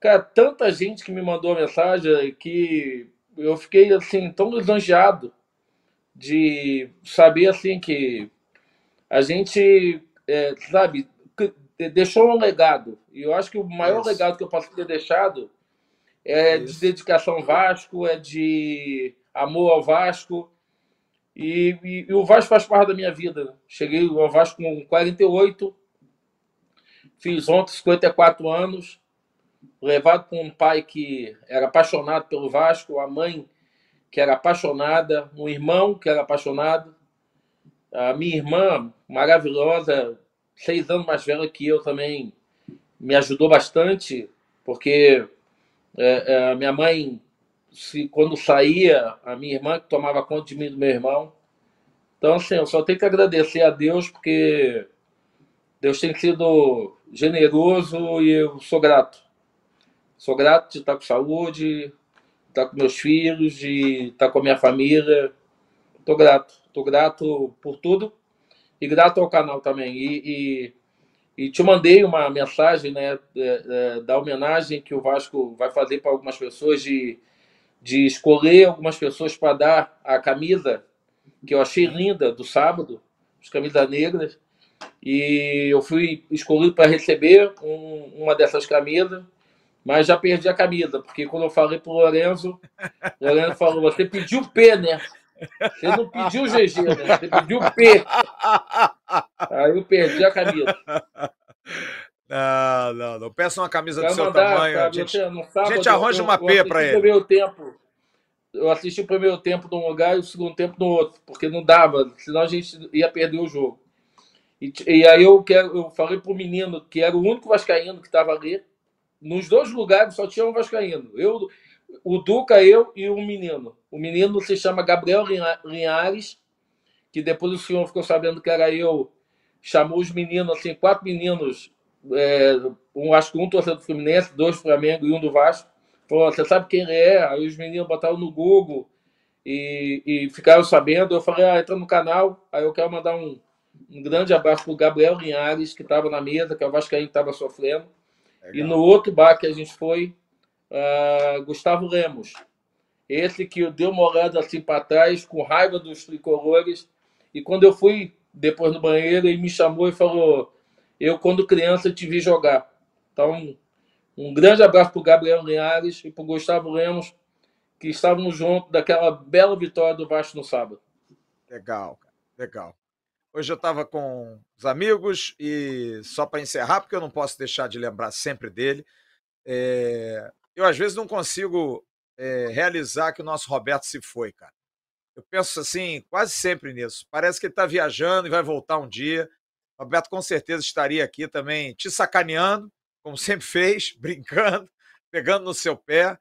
Cara, tanta gente que me mandou mensagem que eu fiquei assim tão lisonjeado de saber assim que a gente é, sabe deixou um legado e eu acho que o maior Isso. legado que eu posso ter deixado é Isso. de dedicação ao Vasco é de amor ao Vasco e, e, e, o Vasco faz parte da minha vida cheguei ao Vasco com 48 fiz ontem 54 anos levado por um pai que era apaixonado pelo Vasco a mãe que era apaixonada, um irmão que era apaixonado, a minha irmã, maravilhosa, seis anos mais velha que eu também, me ajudou bastante, porque é, é, minha mãe, se, quando saía, a minha irmã que tomava conta de mim do meu irmão. Então, assim, eu só tenho que agradecer a Deus, porque Deus tem sido generoso e eu sou grato. Sou grato de estar com saúde, estar tá com meus filhos, de estar tá com a minha família. Estou grato, estou grato por tudo e grato ao canal também. E, e, e te mandei uma mensagem né, é, é, da homenagem que o Vasco vai fazer para algumas pessoas, de, de escolher algumas pessoas para dar a camisa, que eu achei linda, do sábado, as camisas negras. E eu fui escolhido para receber um, uma dessas camisas mas já perdi a camisa, porque quando eu falei pro Lorenzo, o Lorenzo falou: você pediu P, né? Você não pediu GG, né? Você pediu P. Aí eu perdi a camisa. Não, não, não. Peça uma camisa do seu mandar, tamanho. a gente, sábado, gente arranja uma P para ele. Primeiro tempo, eu assisti o primeiro tempo num lugar e o segundo tempo no outro, porque não dava, senão a gente ia perder o jogo. E, e aí eu, quero, eu falei pro menino, que era o único vascaíno que estava ali, nos dois lugares só tinha um vascaíno. Eu, o Duca, eu e o menino. O menino se chama Gabriel Linhares, que depois o senhor ficou sabendo que era eu. Chamou os meninos, assim, quatro meninos, é, um, acho que um torcedor do Fluminense, dois do Flamengo e um do Vasco. Falou, você sabe quem ele é? Aí os meninos botaram no Google e, e ficaram sabendo. Eu falei, ah, entra no canal. Aí eu quero mandar um, um grande abraço para o Gabriel Linhares, que estava na mesa, que é o Vascaíno que estava sofrendo. Legal. E no outro bar que a gente foi, uh, Gustavo Lemos. Esse que deu uma olhada assim para trás, com raiva dos tricolores. E quando eu fui depois no banheiro, ele me chamou e falou: Eu, quando criança, te vi jogar. Então, um grande abraço para o Gabriel Linhares e para o Gustavo Lemos, que estavam juntos daquela bela vitória do Vasco no sábado. Legal, legal. Hoje eu estava com os amigos e só para encerrar, porque eu não posso deixar de lembrar sempre dele. É... eu às vezes não consigo é, realizar que o nosso Roberto se foi, cara. Eu penso assim, quase sempre nisso. Parece que ele está viajando e vai voltar um dia. Roberto com certeza estaria aqui também te sacaneando, como sempre fez, brincando, pegando no seu pé.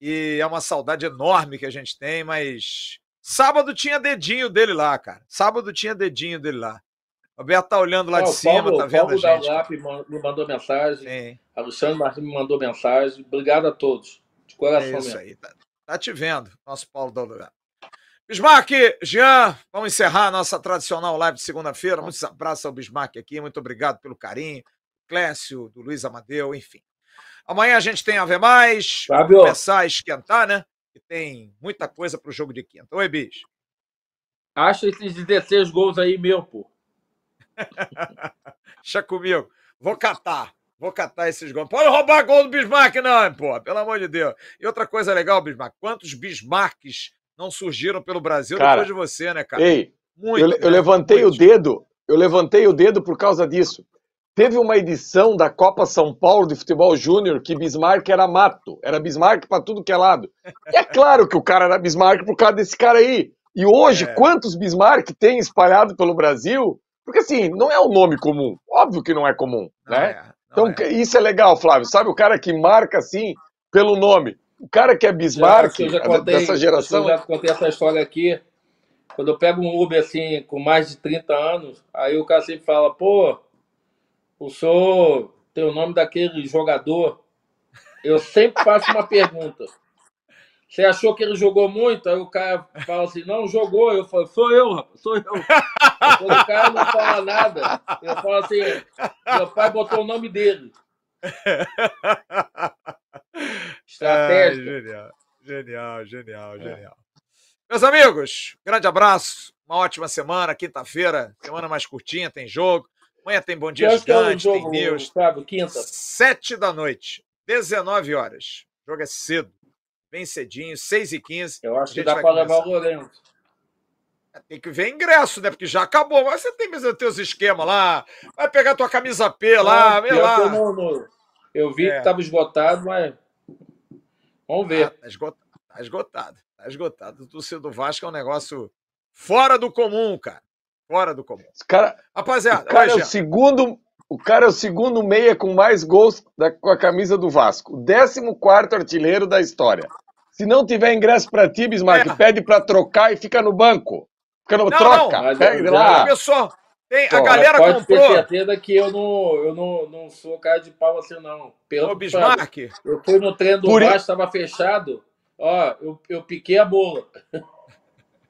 E é uma saudade enorme que a gente tem, mas Sábado tinha dedinho dele lá, cara. Sábado tinha dedinho dele lá. Roberto tá olhando lá Ah, de o cima, Paulo, tá vendo a Paulo da gente. Man- me mandou mensagem. Sim, Alexandre Martins me mandou mensagem. Obrigado a todos. De coração é isso mesmo. aí. Tá, tá te vendo, nosso Paulo da lugar. Bismarck, Jean, vamos encerrar a nossa tradicional live de segunda-feira. Muitos abraços ao Bismarck aqui, muito obrigado pelo carinho. Clécio, do Luiz Amadeu, enfim. Amanhã a gente tem Ave Mais, Fábio, começar a esquentar, né? E tem muita coisa pro jogo de quinta. Oi, Bis. acha esses 16 gols aí meu, pô. Deixa comigo. Vou catar. Vou catar esses gols. Pode roubar gol do Bismarck, não, pô. Pelo amor de Deus. E outra coisa legal, Bismarck. Quantos Bismarcks não surgiram pelo Brasil Cara, depois de você, né, cara? Ei, Muito. eu, eu né? levantei Muito. o dedo, eu levantei o dedo por causa disso. Teve uma edição da Copa São Paulo de Futebol Júnior que Bismarck era mato, era Bismarck pra tudo que é lado. E é claro que o cara era Bismarck por causa desse cara aí. E hoje, É. quantos Bismarck tem espalhado pelo Brasil? Porque assim, não é um nome comum. Óbvio que não é comum, Não né? é, Então, é. isso é legal, Flávio. Sabe o cara que marca assim pelo nome? O cara que é Bismarck, eu já é contei, dessa geração. Eu já contei essa história aqui. Quando eu pego um Uber assim, com mais de 30 anos, aí o cara sempre fala, pô, o senhor tem o nome daquele jogador. Eu sempre faço uma pergunta. Você achou que ele jogou muito? Aí o cara fala assim, não, jogou. Eu falo, sou eu, rapaz, sou eu. Quando o cara não fala nada, eu falo assim, meu pai botou o nome dele. Estratégia. genial, genial, genial, genial. Meus amigos, grande abraço, uma ótima semana, quinta-feira, semana mais curtinha, tem jogo. Amanhã tem Bom Dia é Gigante, tem jogo, news. Fábio? Quinta? Sete da noite, 19 horas. O jogo é cedo, bem cedinho, 6 e 15 Eu acho que dá para levar o Lourenço. Tem que ver ingresso, né? Porque já acabou. Mas você tem os teus esquemas lá. Vai pegar tua camisa P lá, pior que Eu, lá. não- não- eu vi É. que estava esgotado, mas vamos Ah, ver. tá esgotado. Tá esgotado. Tá esgotado. O torcedor do Vasco é um negócio fora do comum, cara. Fora do comum. Cara, Rapaziada, O cara, é o segundo, o cara é o segundo meia com mais gols da- com a camisa do Vasco. O 14 artilheiro da história. Se não tiver ingresso pra ti, Bismarck, É. pede pra trocar e fica no banco. Fica no Não, troca. não, Pega lá. pessoal, tem, a Pô, galera Pode ter comprou. certeza que eu não, eu não, não sou cara de pau assim, não. Pelo Ô, Bismarck, Eu fui no treino do Por Vasco, estava fechado. Ó, eu, eu piquei a bola.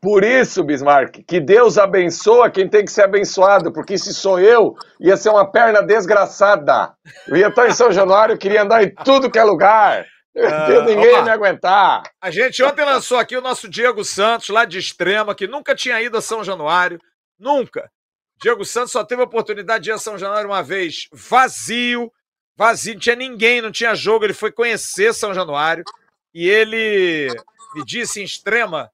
Por isso, Bismarck, que Deus abençoa quem tem que ser abençoado, porque se sou eu, ia ser uma perna desgraçada. Eu ia estar em São Januário, queria andar em tudo que é lugar. Ah, Ninguém ia opa. me aguentar. a gente ontem lançou aqui o nosso Diego Santos, lá de Extrema, que nunca tinha ido a São Januário. Nunca. Diego Santos só teve a oportunidade de ir a São Januário uma vez vazio. Vazio, não tinha ninguém, não tinha jogo. Ele foi conhecer São Januário. E ele me disse em Extrema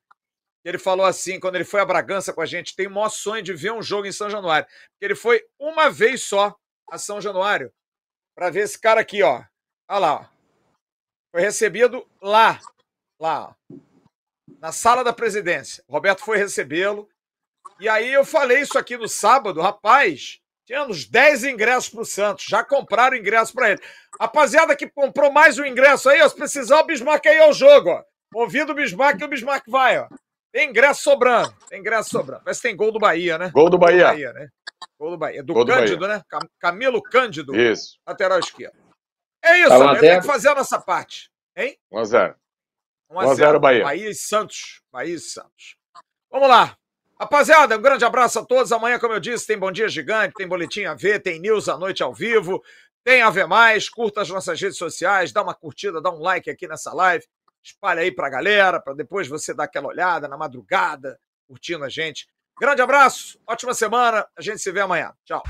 Ele falou assim, quando ele foi a Bragança com a gente, tem o maior sonho de ver um jogo em São Januário. Porque ele foi uma vez só a São Januário para ver esse cara aqui, ó. Olha lá. Foi recebido lá, lá, na sala da presidência. O Roberto foi recebê-lo. E aí eu falei isso aqui no sábado, rapaz. Tinha uns 10 ingressos para o Santos. Já compraram ingresso para ele. Rapaziada que comprou mais um ingresso aí, ó, se precisar, o Bismarck aí ao jogo, ó. Convida o Bismarck o Bismarck vai, ó. Tem ingresso sobrando. Tem ingresso sobrando. Parece que tem gol do Bahia, né? Gol do Bahia. né? Gol do Bahia. Do Gol do Cândido, né? Cam- Camilo Cândido, Isso. lateral esquerdo. É isso, Tá a tem que fazer a nossa parte. Hein? 1x0. 1 1 a 0 Bahia. Bahia e Santos. Bahia e Santos. Vamos lá. Rapaziada, um grande abraço a todos. Amanhã, como eu disse, tem Bom Dia Gigante, tem Boletim AV, tem News à noite ao vivo, tem AV Mais. Curta as nossas redes sociais, dá uma curtida, dá um like aqui nessa live. Espalha aí pra galera, para depois você dar aquela olhada na madrugada, curtindo a gente. Grande abraço, ótima semana. A gente se vê amanhã. Tchau.